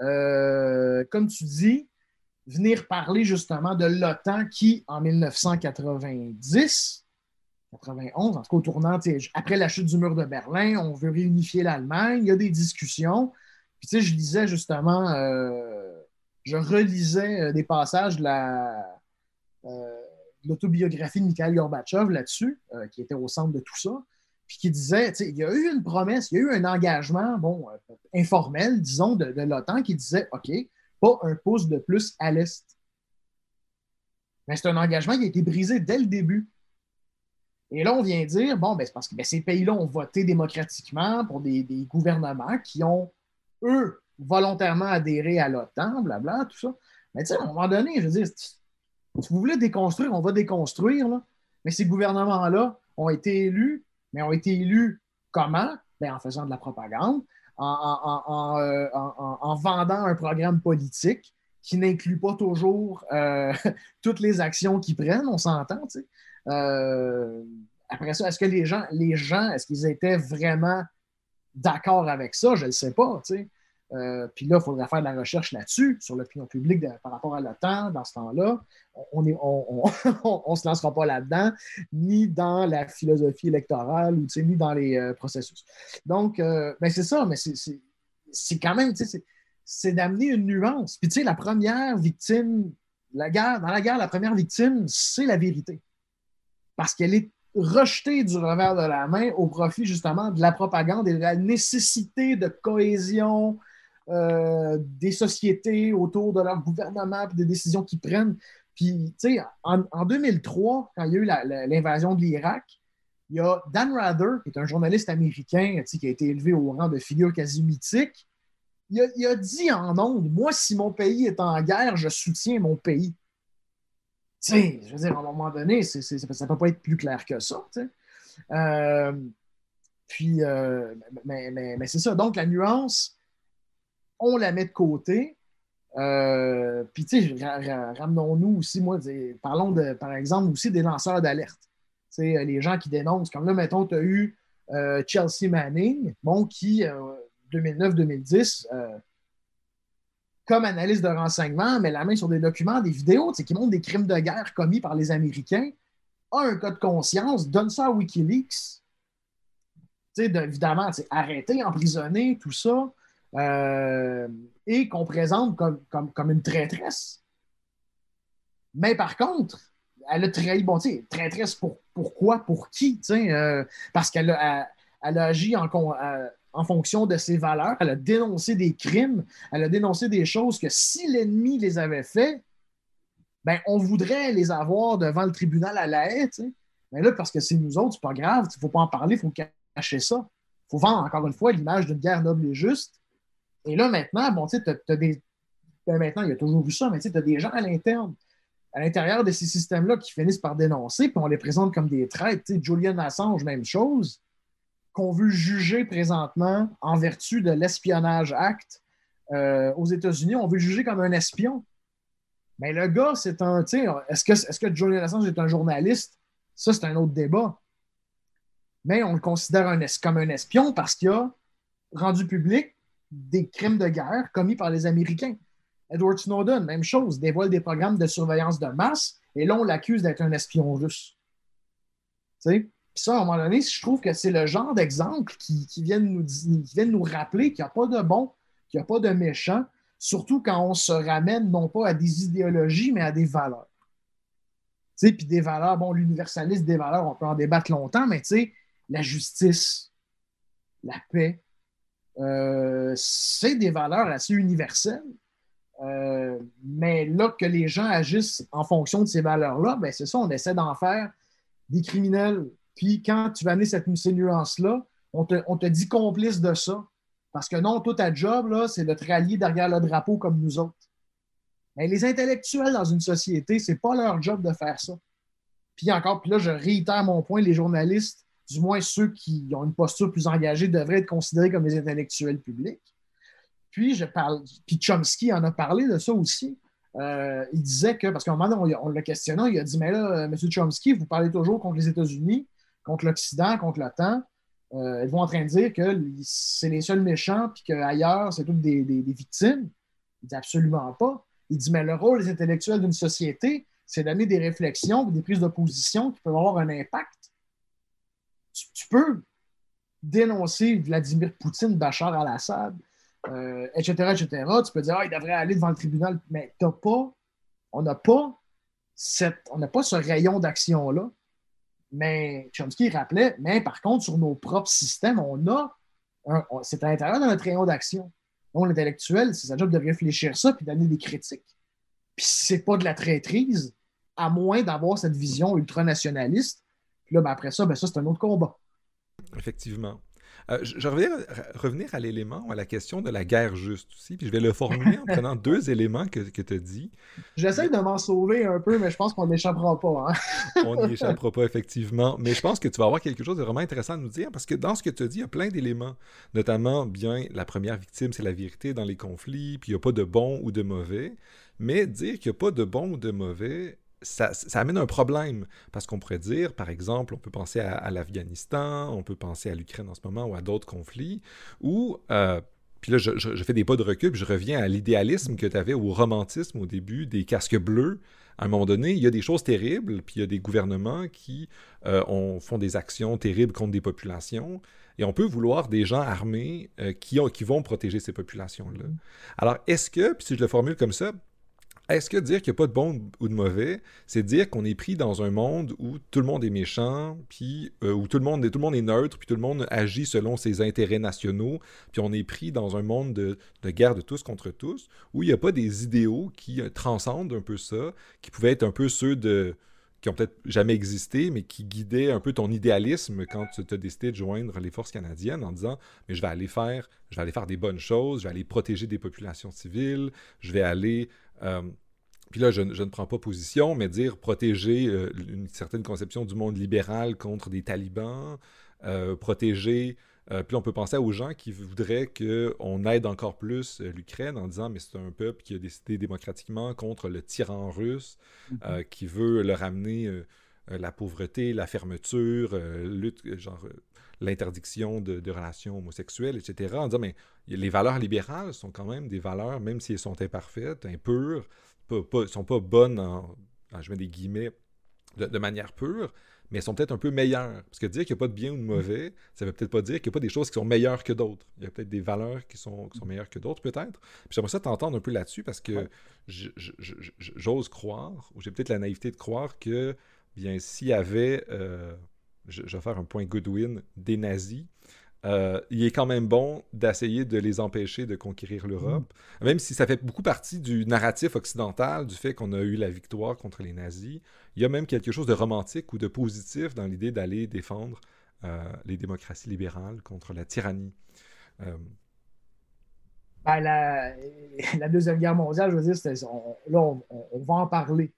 Euh, comme tu dis, venir parler justement de l'OTAN qui, en 1990, 91, en tout cas au tournant, après la chute du mur de Berlin, on veut réunifier l'Allemagne, il y a des discussions. Puis tu sais, je lisais justement, euh, je relisais euh, des passages de la l'autobiographie de Mikhail Gorbatchev là-dessus, qui était au centre de tout ça puis qui disait, il y a eu une promesse, il y a eu un engagement, bon, euh, informel, disons, de, l'OTAN qui disait, OK, pas un pouce de plus à l'Est. Mais c'est un engagement qui a été brisé dès le début. Et là, on vient dire, bon, ben, c'est parce que ben, ces pays-là ont voté démocratiquement pour des, gouvernements qui ont, eux, volontairement adhéré à l'OTAN, blabla, tout ça. Mais tu sais, à un moment donné, je veux dire, si vous voulez déconstruire, on va déconstruire, là. Mais ces gouvernements-là ont été élus, mais ont été élus comment? Ben, en faisant de la propagande, en, en vendant un programme politique qui n'inclut pas toujours <laughs> toutes les actions qu'ils prennent, on s'entend. Sais. après ça, est-ce que les gens, les gens est-ce qu'ils étaient vraiment d'accord avec ça? Je ne sais pas. Euh, puis là, il faudrait faire de la recherche là-dessus, sur l'opinion publique par rapport à l'OTAN dans ce temps-là. On ne <laughs> on, se lancera pas là-dedans, ni dans la philosophie électorale, ou ni dans les euh, processus. Donc, euh, ben c'est ça, mais c'est quand même, c'est d'amener une nuance. Puis, tu sais, la première victime, la guerre, dans la guerre, la première victime, c'est la vérité. Parce qu'elle est rejetée du revers de la main au profit justement de la propagande et de la nécessité de cohésion, euh, des sociétés autour de leur gouvernement et des décisions qu'ils prennent. Puis, tu sais, en, 2003, quand il y a eu l'invasion de l'Irak, il y a Dan Rather, qui est un journaliste américain qui a été élevé au rang de figure quasi mythique. Il a, dit en ondes Moi, si mon pays est en guerre, je soutiens mon pays. Tu sais, je veux dire, à un moment donné, ça ne peut pas être plus clair que ça. Euh, puis, euh, mais c'est ça. Donc, la nuance, on la met de côté. Euh, puis, tu sais, ramenons-nous aussi, moi, parlons par exemple aussi des lanceurs d'alerte. Tu sais, les gens qui dénoncent. Comme là, mettons, tu as eu euh, Chelsea Manning, bon, qui, 2009-2010, euh, comme analyste de renseignement, met la main sur des documents, des vidéos qui montrent des crimes de guerre commis par les Américains, a un cas de conscience, donne ça à Wikileaks. Tu sais, évidemment, arrêter, emprisonner, tout ça. Euh, et qu'on présente comme, comme, une traîtresse. Mais par contre, elle a trahi, bon, tu sais, traîtresse pour, pourquoi, pour qui, tu sais, euh, parce qu'elle a, elle a agi en, euh, en fonction de ses valeurs, elle a dénoncé des crimes, elle a dénoncé des choses que si l'ennemi les avait fait, ben, on voudrait les avoir devant le tribunal à la haie. Mais là, parce que c'est nous autres, c'est pas grave, il ne faut pas en parler, il faut cacher ça. Il faut vendre, encore une fois, l'image d'une guerre noble et juste et là, maintenant, bon, tu sais, des. Ben, maintenant, il y a toujours vu ça, mais tu as des gens à l'interne, à l'intérieur de ces systèmes-là qui finissent par dénoncer, puis on les présente comme des traîtres. Julian Assange, même chose, qu'on veut juger présentement en vertu de l'espionnage Act euh, aux États-Unis. On veut le juger comme un espion. Mais le gars, c'est un. Est-ce que, est que Julian Assange est un journaliste? Ça, c'est un autre débat. Mais on le considère comme un espion parce qu'il a rendu public des crimes de guerre commis par les Américains. Edward Snowden, même chose, dévoile des programmes de surveillance de masse et là, on l'accuse d'être un espion russe. Puis ça, à un moment donné, je trouve que c'est le genre d'exemple qui, qui, viennent nous, nous rappeler qu'il n'y a pas de bon, qu'il n'y a pas de méchant, surtout quand on se ramène non pas à des idéologies, mais à des valeurs. Puis des valeurs, bon, l'universalisme des valeurs, on peut en débattre longtemps, mais la justice, la paix, euh, c'est des valeurs assez universelles. Euh, mais là, que les gens agissent en fonction de ces valeurs-là, ben c'est ça, on essaie d'en faire des criminels. Puis quand tu vas amener cette, ces nuances-là, on te, dit complice de ça. Parce que non, tout ta job, là, c'est de te rallier derrière le drapeau comme nous autres. Mais les intellectuels dans une société, c'est pas leur job de faire ça. Puis encore, puis là, je réitère mon point, les journalistes du moins ceux qui ont une posture plus engagée, devraient être considérés comme des intellectuels publics. Puis, je parle, puis Chomsky en a parlé de ça aussi. Euh, il disait que, parce qu'à un moment donné, on, l'a questionné, il a dit Mais là, euh, M. Chomsky, vous parlez toujours contre les États-Unis, contre l'Occident, contre l'OTAN. Euh, êtes-vous en train de dire que c'est les seuls méchants, puis qu'ailleurs, c'est toutes des, des, victimes? Il dit absolument pas. Il dit Mais le rôle des intellectuels d'une société, c'est d'amener des réflexions, des prises de position qui peuvent avoir un impact tu, peux dénoncer Vladimir Poutine, Bachar al-Assad, etc., euh, etc. Tu peux dire, ah, il devrait aller devant le tribunal, mais t'as pas, on n'a pas cette, on pas ce rayon d'action-là. Mais Chomsky rappelait, mais par contre, sur nos propres systèmes, on a, c'est à l'intérieur de notre rayon d'action. Donc, l'intellectuel, c'est sa job de réfléchir ça puis d'amener des critiques. Puis c'est pas de la traîtrise, à moins d'avoir cette vision ultranationaliste puis là, ben, après ça, ben, ça, c'est un autre combat. Effectivement. Euh, je, vais revenir à l'élément, à la question de la guerre juste aussi, puis je vais le formuler en prenant <laughs> deux éléments que, que tu as dit. J'essaie de m'en sauver un peu, mais je pense qu'on n'échappera pas. Hein. <laughs> on n'y <laughs> échappera pas, effectivement. Mais je pense que tu vas avoir quelque chose de vraiment intéressant à nous dire, parce que dans ce que tu as dit, il y a plein d'éléments. Notamment, bien, la première victime, c'est la vérité dans les conflits, puis il n'y a pas de bon ou de mauvais. Mais dire qu'il n'y a pas de bon ou de mauvais, ça, amène un problème. Parce qu'on pourrait dire, par exemple, on peut penser à, l'Afghanistan, on peut penser à l'Ukraine en ce moment ou à d'autres conflits, où, euh, puis là, je, fais des pas de recul, puis je reviens à l'idéalisme que tu avais, au romantisme au début, des casques bleus. À un moment donné, il y a des choses terribles, puis il y a des gouvernements qui euh, font des actions terribles contre des populations. Et on peut vouloir des gens armés euh, qui, qui vont protéger ces populations-là. Alors, est-ce que, puis si je le formule comme ça, est-ce que dire qu'il n'y a pas de bon ou de mauvais, c'est dire qu'on est pris dans un monde où tout le monde est méchant, puis euh, où tout le, monde, est neutre, puis tout le monde agit selon ses intérêts nationaux, puis on est pris dans un monde de, guerre de tous contre tous, où il n'y a pas des idéaux qui euh, transcendent un peu ça, qui pouvaient être un peu ceux de qui ont peut-être jamais existé, mais qui guidaient un peu ton idéalisme quand tu as décidé de joindre les forces canadiennes en disant mais je vais aller faire, je vais aller faire des bonnes choses, je vais aller protéger des populations civiles, je vais aller puis là, je, ne prends pas position, mais dire protéger euh, une certaine conception du monde libéral contre des talibans, euh, protéger. puis on peut penser aux gens qui voudraient qu'on aide encore plus l'Ukraine en disant mais c'est un peuple qui a décidé démocratiquement contre le tyran russe, mm-hmm. qui veut leur amener la pauvreté, la fermeture, lutte, genre l'interdiction de, relations homosexuelles, etc. En disant, mais les valeurs libérales sont quand même des valeurs, même si elles sont imparfaites, impures, ne sont pas bonnes, en, je mets des guillemets, de, manière pure, mais elles sont peut-être un peu meilleures. Parce que dire qu'il n'y a pas de bien ou de mauvais, ça ne veut peut-être pas dire qu'il n'y a pas des choses qui sont meilleures que d'autres. Il y a peut-être des valeurs qui sont, qui sont meilleures que d'autres, peut-être. J'aimerais ça t'entendre un peu là-dessus parce que j'ose croire, ou j'ai peut-être la naïveté de croire que, bien, s'il y avait... Euh, je, vais faire un point Goodwin, des nazis, euh, il est quand même bon d'essayer de les empêcher de conquérir l'Europe, mm. même si ça fait beaucoup partie du narratif occidental, du fait qu'on a eu la victoire contre les nazis. Il y a même quelque chose de romantique ou de positif dans l'idée d'aller défendre euh, les démocraties libérales contre la tyrannie. Euh, ben, la, <laughs> Deuxième Guerre mondiale, je veux dire, là, on, va en parler.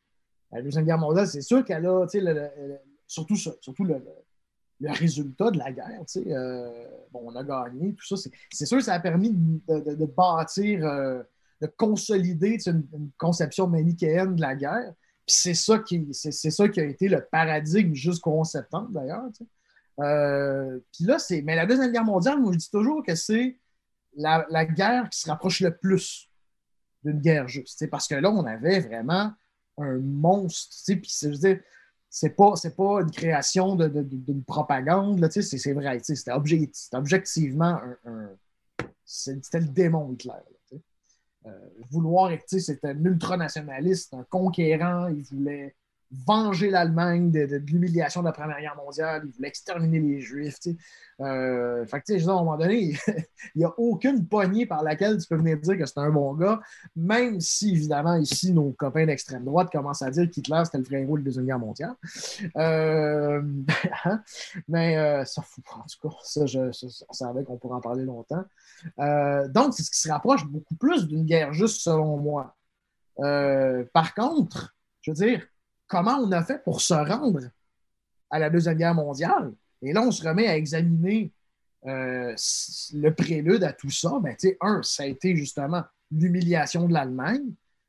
La Deuxième Guerre mondiale, c'est sûr qu'elle a, surtout, surtout le, résultat de la guerre. Euh, bon, on a gagné, tout ça. C'est sûr que ça a permis de, bâtir, euh, de consolider une, conception manichéenne de la guerre. Puis c'est ça, qui, ça qui a été le paradigme jusqu'au 11 septembre, d'ailleurs. Euh, puis là, c'est. Mais la Deuxième Guerre mondiale, moi, je dis toujours que c'est la, la guerre qui se rapproche le plus d'une guerre juste. Parce que là, on avait vraiment un monstre. Puis, je veux dire, c'est pas, pas une création d'une propagande, c'est vrai, c'était objectivement un, c'était le démon Hitler. Euh, vouloir, c'était un ultranationaliste, un conquérant, il voulait venger l'Allemagne de, l'humiliation de la Première Guerre mondiale. Il voulait exterminer les Juifs. Euh, fait que, à un moment donné, <laughs> il n'y a aucune poignée par laquelle tu peux venir dire que c'est un bon gars, même si, évidemment, ici, nos copains d'extrême droite commencent à dire qu'Hitler, c'était le héros de la Deuxième Guerre mondiale. Euh, <laughs> hein? mais euh, ça en tout cas, ça, je, on savait qu'on pourrait en parler longtemps. donc, c'est ce qui se rapproche beaucoup plus d'une guerre juste, selon moi. par contre, je veux dire, comment on a fait pour se rendre à la Deuxième Guerre mondiale? Et là, on se remet à examiner euh, le prélude à tout ça. Ben, un, ça a été justement l'humiliation de l'Allemagne.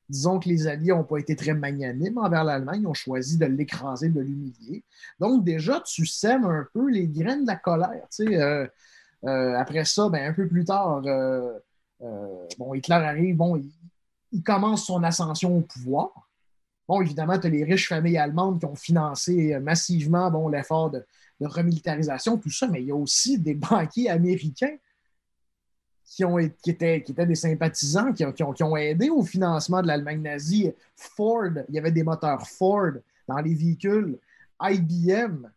Disons que les Alliés n'ont pas été très magnanimes envers l'Allemagne, ils ont choisi de l'écraser, de l'humilier. Donc, déjà, tu sèmes un peu les graines de la colère. Euh, euh, après ça, ben, un peu plus tard, bon, Hitler arrive, bon, il commence son ascension au pouvoir. Bon, évidemment, tu as les riches familles allemandes qui ont financé euh, massivement bon, l'effort de, remilitarisation, tout ça, mais il y a aussi des banquiers américains qui, ont, étaient, qui étaient des sympathisants, qui ont, aidé au financement de l'Allemagne nazie. Ford, il y avait des moteurs Ford dans les véhicules. IBM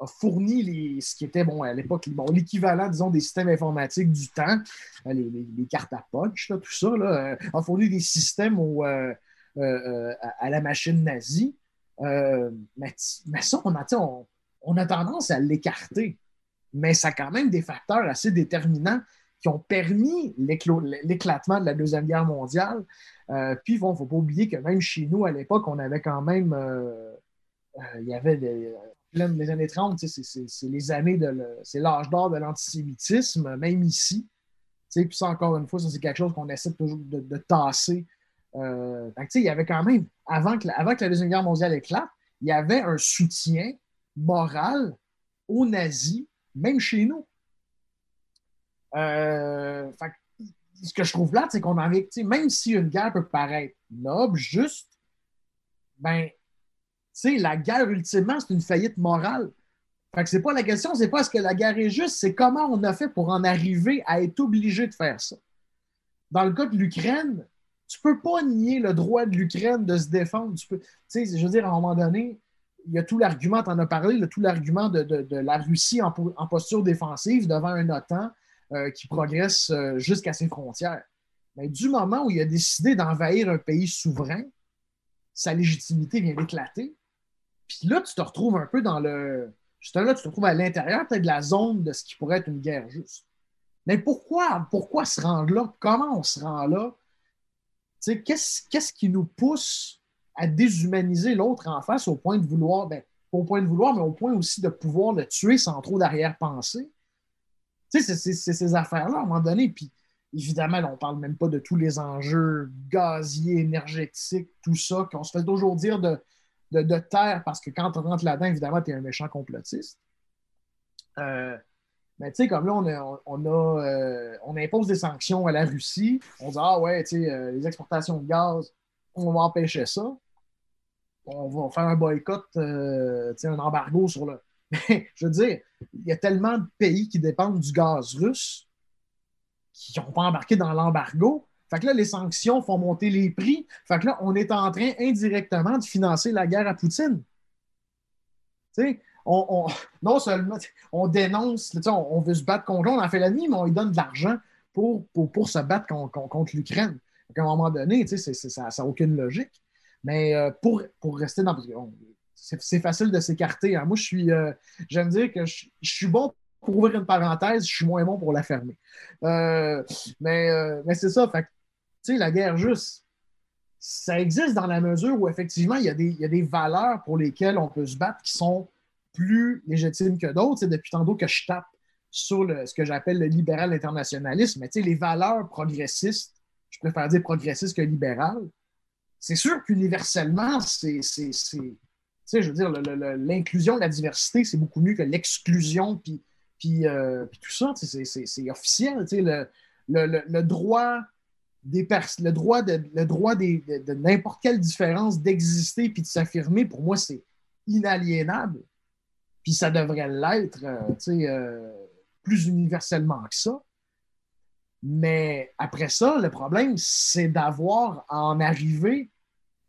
a fourni les, ce qui était bon, à l'époque bon, l'équivalent, disons, des systèmes informatiques du temps, les, cartes à punch, tout ça, là, euh, a fourni des systèmes au, euh, euh, euh, à, la machine nazie. Euh, mais, ça, on a, tendance à l'écarter. mais ça a quand même des facteurs assez déterminants qui ont permis l'éclatement de la Deuxième Guerre mondiale. Puis, il ne faut pas oublier que même chez nous, à l'époque, on avait quand même. Il y avait des, années 30, c'est les années de. C'est l'âge d'or de l'antisémitisme, même ici. Puis ça, encore une fois, c'est quelque chose qu'on essaie toujours de, tasser. Il y avait quand même, avant que, avant que la Deuxième Guerre mondiale éclate, il y avait un soutien moral aux nazis, même chez nous. Euh, ce que je trouve là, c'est qu'on avait, même si une guerre peut paraître noble, juste, ben, la guerre, ultimement, c'est une faillite morale. Fait que c'est pas la question, c'est pas est-ce que la guerre est juste, c'est comment on a fait pour en arriver à être obligé de faire ça. Dans le cas de l'Ukraine, tu peux pas nier le droit de l'Ukraine de se défendre. Tu peux, je veux dire, à un moment donné, il y a tout l'argument, tu en as parlé, tout l'argument de, la Russie en, en, posture défensive devant un OTAN euh, qui progresse euh, jusqu'à ses frontières. Mais du moment où il a décidé d'envahir un pays souverain, sa légitimité vient d'éclater. Puis là, tu te retrouves un peu dans le. Justement, là, tu te retrouves à l'intérieur peut-être de la zone de ce qui pourrait être une guerre juste. Mais pourquoi, pourquoi se rendre là? Comment on se rend là? Qu'est-ce qui nous pousse à déshumaniser l'autre en face au point de vouloir, ben, au point de vouloir, mais au point aussi de pouvoir le tuer sans trop d'arrière-pensée? C'est ces affaires-là, à un moment donné. Puis, évidemment, on ne parle même pas de tous les enjeux gaziers, énergétiques, tout ça, qu'on se fait toujours dire de, de, terre, parce que quand on rentre là-dedans, évidemment, tu es un méchant complotiste. Euh, mais tu sais, comme là, on, a, euh, on impose des sanctions à la Russie. On dit, ah ouais, tu sais, euh, les exportations de gaz, on va empêcher ça. On va faire un boycott, un embargo sur le, <laughs> je veux dire, il y a tellement de pays qui dépendent du gaz russe qui n'ont pas embarqué dans l'embargo. Fait que là, les sanctions font monter les prix. Fait que là, on est en train indirectement de financer la guerre à Poutine. Tu sais, on, non seulement on dénonce, on, veut se battre contre on en fait nuit, mais on lui donne de l'argent pour, pour, se battre contre, l'Ukraine. À un moment donné, ça n'a aucune logique. Mais euh, pour, pour rester dans c'est facile de s'écarter. Hein. Moi, je suis, euh, j'aime dire que je, suis bon pour ouvrir une parenthèse, je suis moins bon pour la fermer. Euh, mais, mais c'est ça. Fait sais, la guerre juste, ça existe dans la mesure où effectivement, il y, a des, valeurs pour lesquelles on peut se battre qui sont plus légitimes que d'autres. C'est depuis tantôt que je tape sur ce que j'appelle le libéral internationalisme. Mais les valeurs progressistes, je préfère dire progressistes que libérales, c'est sûr qu'universellement, c'est je veux l'inclusion, la diversité, c'est beaucoup mieux que l'exclusion, puis, euh, tout ça, c'est officiel. Le, droit des de, le droit de, n'importe quelle différence d'exister puis de s'affirmer, pour moi, c'est inaliénable. Puis ça devrait l'être, euh, euh, plus universellement que ça. Mais après ça, le problème, c'est d'avoir en arriver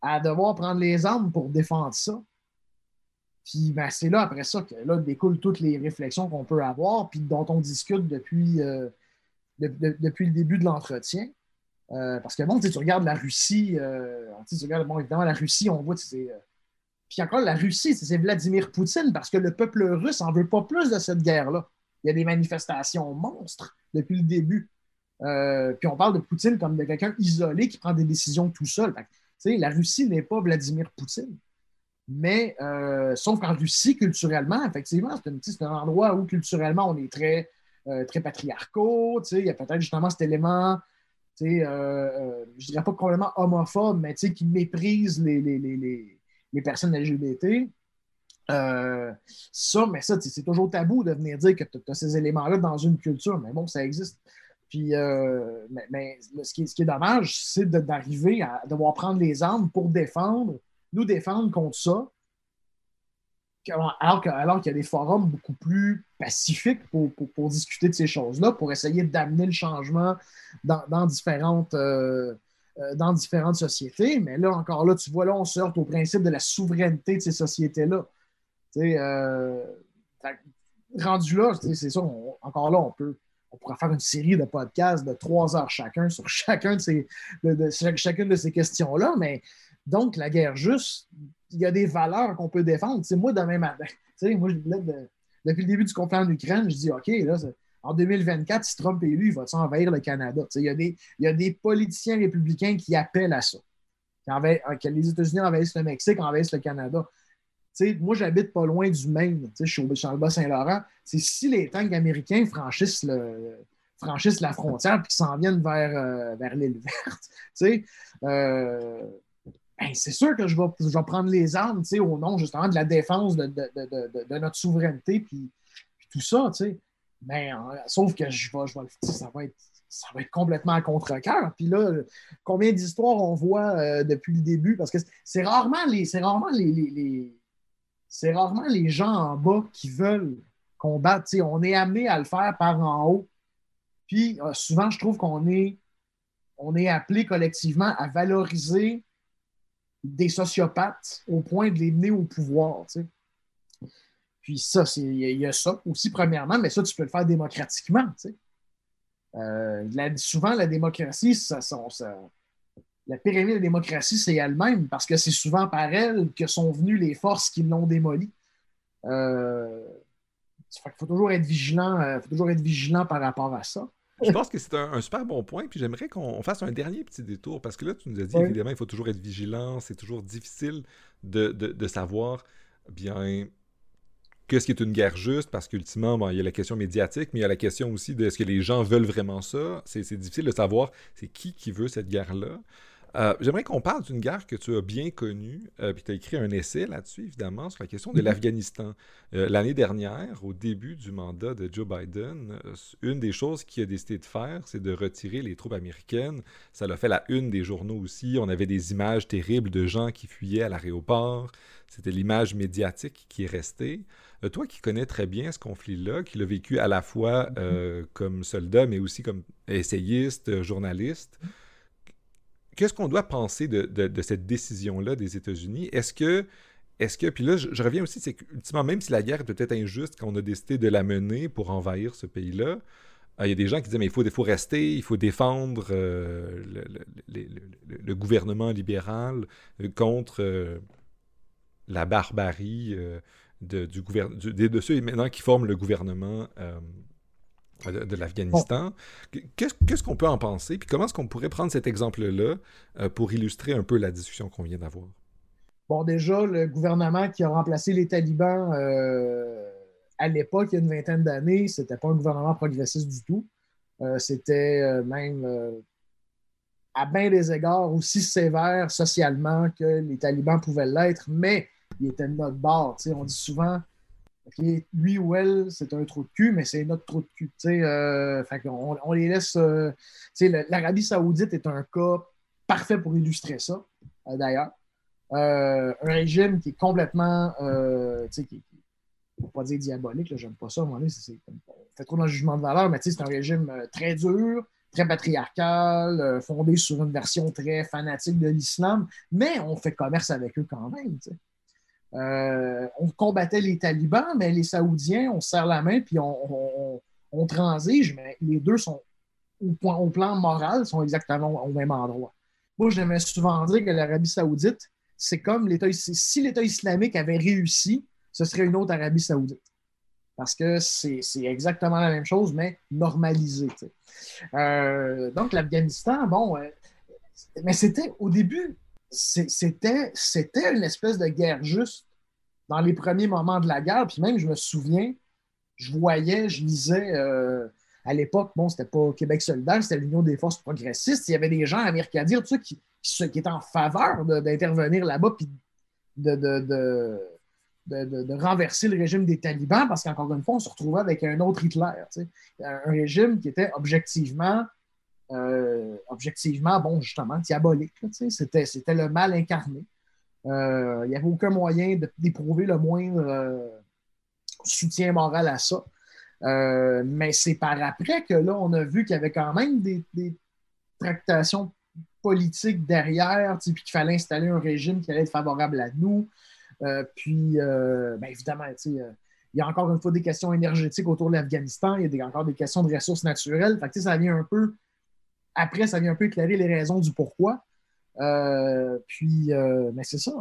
à devoir prendre les armes pour défendre ça. Puis ben, c'est là, après ça, que là découlent toutes les réflexions qu'on peut avoir, puis dont on discute depuis, euh, depuis le début de l'entretien. Euh, parce que bon, tu regardes la Russie, tu regardes, bon, évidemment, la Russie, on voit, c'est. Puis encore, la Russie, c'est Vladimir Poutine, parce que le peuple russe n'en veut pas plus de cette guerre-là. Il y a des manifestations monstres depuis le début. puis on parle de Poutine comme de quelqu'un isolé qui prend des décisions tout seul. La Russie n'est pas Vladimir Poutine. Mais euh, sauf qu'en Russie, culturellement, effectivement, c'est un, endroit où culturellement, on est très, euh, patriarcaux. Il y a peut-être justement cet élément, euh, euh, je dirais pas complètement homophobe, mais qui méprise les personnes LGBT. ça, mais ça, c'est toujours tabou de venir dire que tu as ces éléments-là dans une culture, mais bon, ça existe. Puis, mais, ce, qui, est dommage, c'est d'arriver à devoir prendre les armes pour défendre nous défendre contre ça, alors, qu'il y a des forums beaucoup plus pacifiques pour, discuter de ces choses-là, pour essayer d'amener le changement dans, différentes, euh, euh, dans différentes sociétés. Mais là, encore là, tu vois, là, on sort au principe de la souveraineté de ces sociétés-là. Euh, rendu là, c'est ça, encore là, on peut, on pourrait faire une série de podcasts de trois heures chacun sur <laughs> chacun de ces, chacune de ces questions-là, mais donc, la guerre juste, il y a des valeurs qu'on peut défendre. C'est moi, demain matin, <laughs> moi, de, depuis le début du conflit en Ukraine, je dis OK, là, en 2024, si Trump est élu, il va envahir le Canada? Il y, a des, il y, a des, politiciens républicains qui appellent à ça. Que les États-Unis envahissent le Mexique, envahissent le Canada. moi, j'habite pas loin du Maine. Je suis au Bas-Saint-Laurent. Si les tanks américains franchissent, le, franchissent la frontière et s'en viennent vers, euh, vers l'île verte, <laughs> euh, ben, c'est sûr que je vais, je vais, prendre les armes au nom justement de la défense de, de, de, de notre souveraineté puis, tout ça. Mais euh, sauf que je je ça, va être, ça va être complètement à contre-cœur. Puis là, combien d'histoires on voit euh, depuis le début? Parce que c'est rarement les. C'est rarement les, les, c'est rarement les gens en bas qui veulent combattre. on est amené à le faire par en haut. Puis euh, souvent, je trouve qu'on est, on est appelé collectivement à valoriser des sociopathes au point de les mener au pouvoir. Puis ça, il y, a ça aussi, premièrement, mais ça, tu peux le faire démocratiquement. Euh, souvent, la démocratie, ça, la pyramide de la démocratie, c'est elle-même, parce que c'est souvent par elle que sont venues les forces qui l'ont démolie. Euh, il faut toujours être vigilant, euh, faut toujours être vigilant par rapport à ça. Je pense que c'est un, super bon point, puis j'aimerais qu'on fasse un dernier petit détour, parce que là, tu nous as dit, évidemment, il faut toujours être vigilant, c'est toujours difficile de, savoir bien qu'est-ce qui est une guerre juste, parce qu'ultimement, il y a la question médiatique, mais il y a la question aussi de est-ce que les gens veulent vraiment ça? C'est difficile de savoir c'est qui qui veut cette guerre-là. Euh, j'aimerais qu'on parle d'une guerre que tu as bien connue, euh, puis tu as écrit un essai là-dessus, évidemment, sur la question de mhm. l'Afghanistan. Euh, l'année dernière, au début du mandat de Joe Biden, une des choses qu'il a décidé de faire, c'est de retirer les troupes américaines. Ça l'a fait la une des journaux aussi. On avait des images terribles de gens qui fuyaient à l'aéroport. C'était l'image médiatique qui est restée. Toi qui connais très bien ce conflit-là, qui l'a vécu à la fois mhm. comme soldat, mais aussi comme essayiste, journaliste, qu'est-ce qu'on doit penser de, cette décision-là des États-Unis? Est-ce que, est-ce que, puis là, je, reviens aussi, c'est qu'ultimement, même si la guerre est peut-être injuste quand on a décidé de la mener pour envahir ce pays-là, euh, il y a des gens qui disent, mais il faut, faut rester, il faut défendre euh, le, gouvernement libéral euh, contre la barbarie de, du gouvernement, de ceux maintenant qui forment le gouvernement de, l'Afghanistan. Qu'est-ce qu'on peut en penser? Puis comment est-ce qu'on pourrait prendre cet exemple-là euh, pour illustrer un peu la discussion qu'on vient d'avoir? Bon, déjà, le gouvernement qui a remplacé les talibans euh, à l'époque, il y a une vingtaine d'années, c'était pas un gouvernement progressiste du tout. Euh, c'était même à bien des égards aussi sévère socialement que les talibans pouvaient l'être, mais il était de notre bord. On dit souvent lui ou elle, c'est un trou de cul, mais c'est notre trou de cul. Euh, on, les laisse. Euh, L'Arabie Saoudite est un cas parfait pour illustrer ça, euh, d'ailleurs. un régime qui est complètement. qui, pour pas dire diabolique, j'aime pas ça, à moment c'est fait trop dans le jugement de valeur, mais c'est un régime très dur, très patriarcal, fondé sur une version très fanatique de l'islam, mais on fait commerce avec eux quand même. Euh, on combattait les talibans, mais les Saoudiens, on serre la main puis on, transige, mais les deux sont au, plan moral, sont exactement au même endroit. Moi, j'aimais souvent dire que l'Arabie Saoudite, c'est comme l'État si l'État islamique avait réussi, ce serait une autre Arabie Saoudite. Parce que c'est exactement la même chose, mais normalisé. Euh, donc, l'Afghanistan, bon, euh, mais c'était au début, c'était, une espèce de guerre juste dans les premiers moments de la guerre. Puis même, je me souviens, je voyais, je lisais euh, à l'époque, bon, c'était pas Québec solidaire, c'était l'Union des forces progressistes. Il y avait des gens américains tu sais, qui, qui, étaient en faveur d'intervenir là-bas puis de, de, de, renverser le régime des talibans parce qu'encore une fois, on se retrouvait avec un autre Hitler. Tu sais. Un régime qui était objectivement euh, objectivement, bon, justement, diabolique. C'était, c'était le mal incarné. Euh, il n'y avait aucun moyen d'éprouver le moindre euh, soutien moral à ça. mais c'est par après que là, on a vu qu'il y avait quand même des, tractations politiques derrière, puis qu'il fallait installer un régime qui allait être favorable à nous. puis, ben, évidemment, il y a encore une fois des questions énergétiques autour de l'Afghanistan, il y a encore des questions de ressources naturelles. Fait ça vient un peu après, ça vient un peu éclairer les raisons du pourquoi. Euh, puis, euh, mais c'est ça.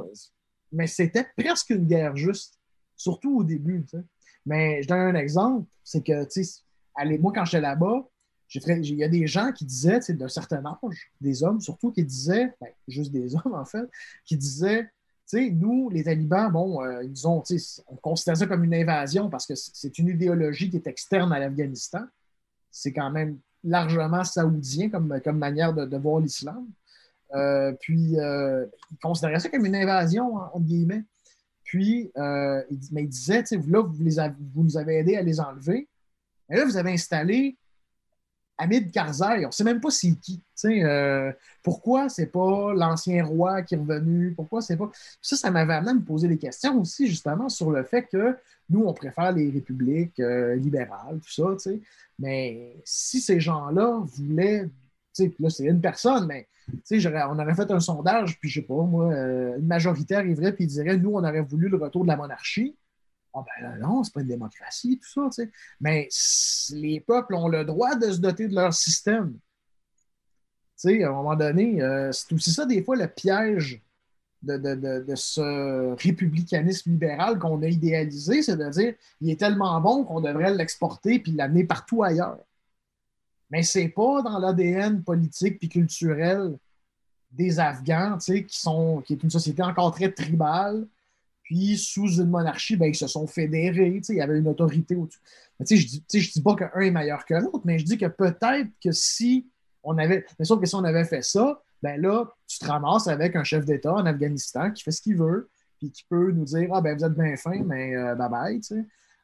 Mais c'était presque une guerre juste, surtout au début. Mais je donne un exemple, c'est que, tu sais, moi, quand j'étais là-bas, il y a des gens qui disaient, d'un certain âge, des hommes surtout, qui disaient, ben, juste des <laughs> hommes en fait, qui disaient, sais, nous, les talibans, bon, euh, ils ont, on considère ça comme une invasion parce que c'est une idéologie qui est externe à l'Afghanistan. C'est quand même largement saoudien comme, manière de, voir l'islam. Euh, puis, euh, ils considéraient ça comme une invasion, entre guillemets. Puis, mais ils disaient, là, vous, les vous nous avez aidés à les enlever. Mais là, vous avez installé Hamid Karzai, on ne sait même pas c'est qui. Euh, pourquoi c'est pas l'ancien roi qui est revenu? Pourquoi c'est pas. Ça, ça m'avait amené à me poser des questions aussi, justement, sur le fait que nous, on préfère les républiques euh, libérales, tout ça, Mais si ces gens-là voulaient. Là, c'est une personne, mais on aurait fait un sondage, puis je sais pas, moi, euh, une majorité arriverait puis dirait nous, on aurait voulu le retour de la monarchie. Ah ben non, c'est pas une démocratie, tout ça, tu sais. Mais les peuples ont le droit de se doter de leur système. Tu sais, à un moment donné, euh, c'est aussi ça, des fois, le piège de, ce républicanisme libéral qu'on a idéalisé, c'est de dire il est tellement bon qu'on devrait l'exporter puis l'amener partout ailleurs. Mais c'est pas dans l'ADN politique puis culturel des Afghans, tu sais, qui sont qui est une société encore très tribale, puis, sous une monarchie, ben, ils se sont fédérés. Il y avait une autorité au-dessus. Je ne dis, pas qu'un est meilleur que l'autre, mais je dis que peut-être que si on avait. Mais sauf que si on avait fait ça, ben là, tu te ramasses avec un chef d'État en Afghanistan qui fait ce qu'il veut, puis qui peut nous dire Ah, ben vous êtes bien fin, mais euh, bye bye.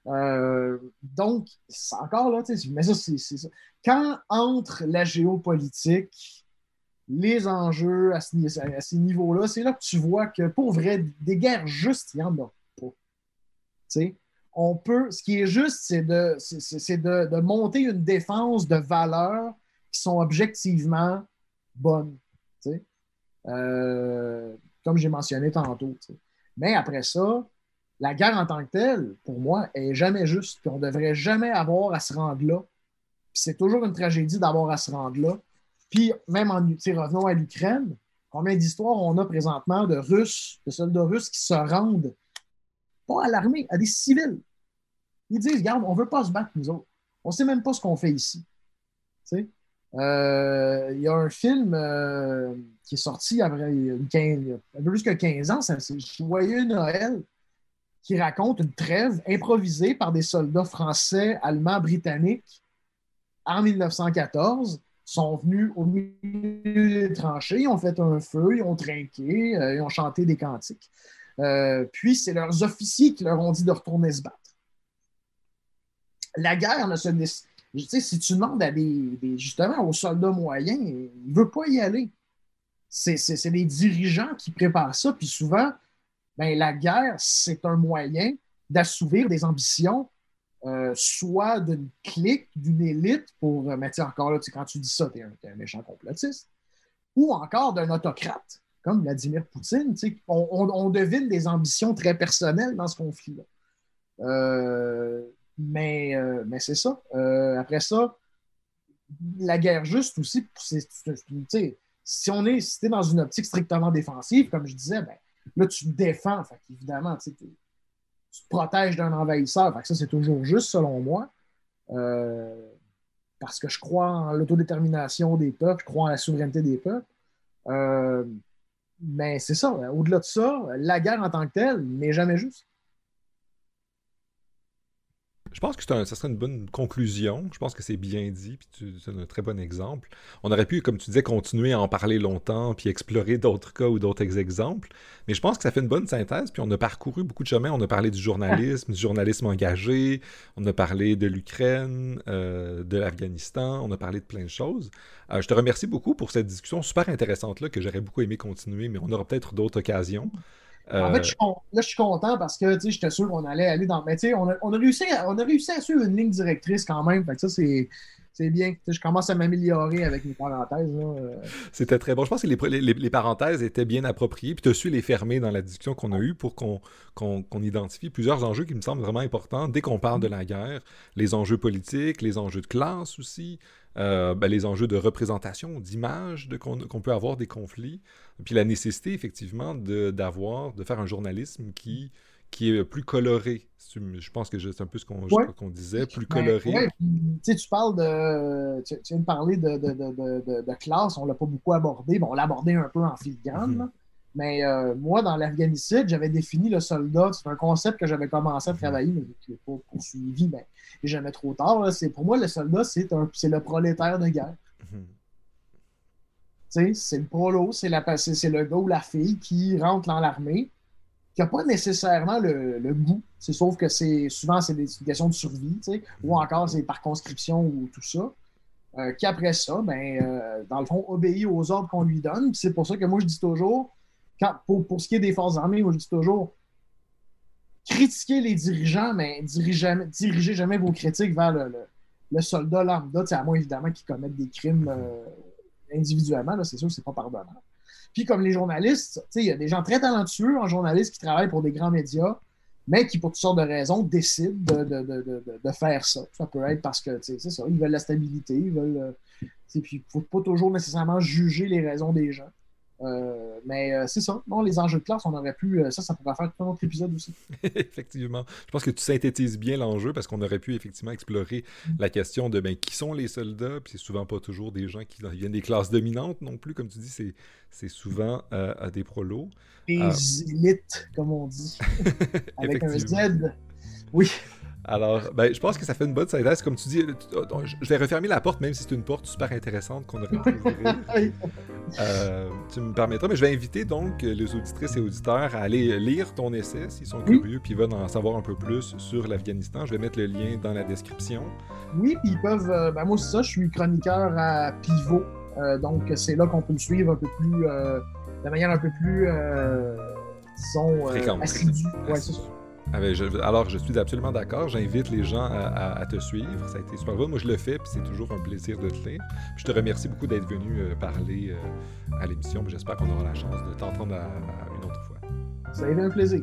Euh, donc, encore là, mais ça, c'est ça. Quand entre la géopolitique les enjeux à, ces niveaux-là, c'est là que tu vois que pour vrai, des guerres justes, il n'y en a pas. on peut, ce qui est juste, c'est de, monter une défense de valeurs qui sont objectivement bonnes. Euh, comme j'ai mentionné tantôt. Mais après ça, la guerre en tant que telle, pour moi, est jamais juste. on ne devrait jamais avoir à se rendre là. C'est toujours une tragédie d'avoir à se rendre là. Puis, même en revenons à l'Ukraine, combien d'histoires on a présentement de Russes, de soldats russes qui se rendent, pas à l'armée, à des civils. Ils disent, regarde, on ne veut pas se battre, nous autres. On ne sait même pas ce qu'on fait ici. Euh, il y a un film euh, qui est sorti après une un peu plus que 15 ans, c'est Joyeux Noël, qui raconte une trêve improvisée par des soldats français, allemands, britanniques en 1914 sont venus au milieu des tranchées, ils ont fait un feu, ils ont trinqué, euh, ils ont chanté des cantiques. Euh, puis, c'est leurs officiers qui leur ont dit de retourner se battre. La guerre ne se si tu demandes à des, justement aux soldats moyens, ils ne veulent pas y aller. C'est les dirigeants qui préparent ça. Puis souvent, ben, la guerre, c'est un moyen d'assouvir des ambitions euh, soit d'une clique, d'une élite, pour, euh, mais encore là, quand tu dis ça, tu es, un méchant complotiste, ou encore d'un autocrate, comme Vladimir Poutine. On, on, devine des ambitions très personnelles dans ce conflit-là. Euh, mais mais c'est ça. après ça, la guerre juste aussi, si on est es dans une optique strictement défensive, comme je disais, ben, là, tu défends. Fait évidemment, tu tu te protèges d'un envahisseur. ça, c'est toujours juste, selon moi. Euh, parce que je crois en l'autodétermination des peuples, je crois en la souveraineté des peuples. Euh, mais c'est ça. Au-delà de ça, la guerre en tant que telle n'est jamais juste. Je pense que ça serait une bonne conclusion. Je pense que c'est bien dit, puis c'est un très bon exemple. On aurait pu, comme tu disais, continuer à en parler longtemps, puis explorer d'autres cas ou d'autres exemples. Mais je pense que ça fait une bonne synthèse, puis on a parcouru beaucoup de chemins. On a parlé du journalisme, du journalisme engagé, on a parlé de l'Ukraine, euh, de l'Afghanistan, on a parlé de plein de choses. Euh, je te remercie beaucoup pour cette discussion super intéressante-là, que j'aurais beaucoup aimé continuer, mais on aura peut-être d'autres occasions. En fait, euh, je là, je suis content parce que j'étais sûr qu'on allait aller dans. Mais on a, on, a réussi à, on a réussi à suivre une ligne directrice quand même. Fait que ça, c'est. C'est bien. je commence à m'améliorer avec mes parenthèses. Euh. C'était très bon. Je pense que les, parenthèses étaient bien appropriées. Puis tu as su les fermer dans la discussion qu'on a eue pour qu'on identifie plusieurs enjeux qui me semblent vraiment importants dès qu'on parle de la guerre. Les enjeux politiques, les enjeux de classe aussi, euh, ben, les enjeux de représentation, d'image qu'on peut avoir des conflits, puis la nécessité effectivement d'avoir, de, faire un journalisme qui, qui est plus coloré. Je pense que c'est un peu ce qu'on disait, plus ben, coloré. tu parles de. Tu, viens de parler de, de, classe, on l'a pas beaucoup abordé. Bon, on l'a abordé un peu en filigrane, mm mais euh, moi, dans l'Afghanistan, j'avais défini le soldat. C'est un concept que j'avais commencé à travailler, mais je ne l'ai pas poursuivi, mais jamais trop tard. Pour moi, le soldat, c'est le prolétaire de guerre. Mhm. C'est le prolo, c'est le gars ou la fille qui rentre dans l'armée, qui n'a pas nécessairement le, goût. C'est sauf que c'est souvent c'est des questions de survie, ou encore c'est par conscription ou tout ça. Euh, qui après ça, ben, euh, dans le fond, obéit aux ordres qu'on lui donne. C'est pour ça que moi je dis toujours, pour, ce qui est des forces armées, moi je dis toujours critiquer les dirigeants, mais dirigez, jamais vos critiques vers le, soldat lambda, à moins évidemment qu'ils commettent des crimes euh, individuellement, c'est sûr que c'est pas pardonnable. Puis comme les journalistes, il y a des gens très talentueux en journalistes qui travaillent pour des grands médias, mais qui, pour toutes sortes de raisons, décident de, faire ça. Ça peut être parce que, c'est ça, ils veulent la stabilité, ils veulent... Euh, puis il ne faut pas toujours nécessairement juger les raisons des gens. Euh, mais euh, c'est ça. Bon, les enjeux de classe, on aurait pu. Euh, ça, ça pourrait faire tout un autre épisode aussi. <laughs> effectivement. Je pense que tu synthétises bien l'enjeu parce qu'on aurait pu effectivement explorer mm. la question de ben, qui sont les soldats? Puis c'est souvent pas toujours des gens qui viennent des classes dominantes non plus. Comme tu dis, c'est, c'est souvent à des prolos. Des élites, comme on dit. <laughs> Avec un Z. Oui. Alors, ben, je pense que ça fait une bonne synthèse. Comme tu dis, je vais refermer la porte, même si c'est une porte super intéressante qu'on aurait pu ouvrir. Euh, tu me permettras, mais je vais inviter donc les auditrices et auditeurs à aller lire ton essai s'ils sont curieux puis veulent en savoir un peu plus sur l'Afghanistan. Je vais mettre le lien dans la description. Oui, puis ils peuvent. Euh, ben moi, c'est ça, je suis chroniqueur à Pivot. Euh, donc, c'est là qu'on peut me suivre un peu plus. de manière un peu plus. disons. assidue. Ouais, alors, je suis absolument d'accord. J'invite les gens à, te suivre. Ça a été super bon. Moi, je le fais, puis c'est toujours un plaisir de te lire. je te remercie beaucoup d'être venu euh, parler euh, à l'émission. J'espère qu'on aura la chance de t'entendre une autre fois. Ça a été un plaisir.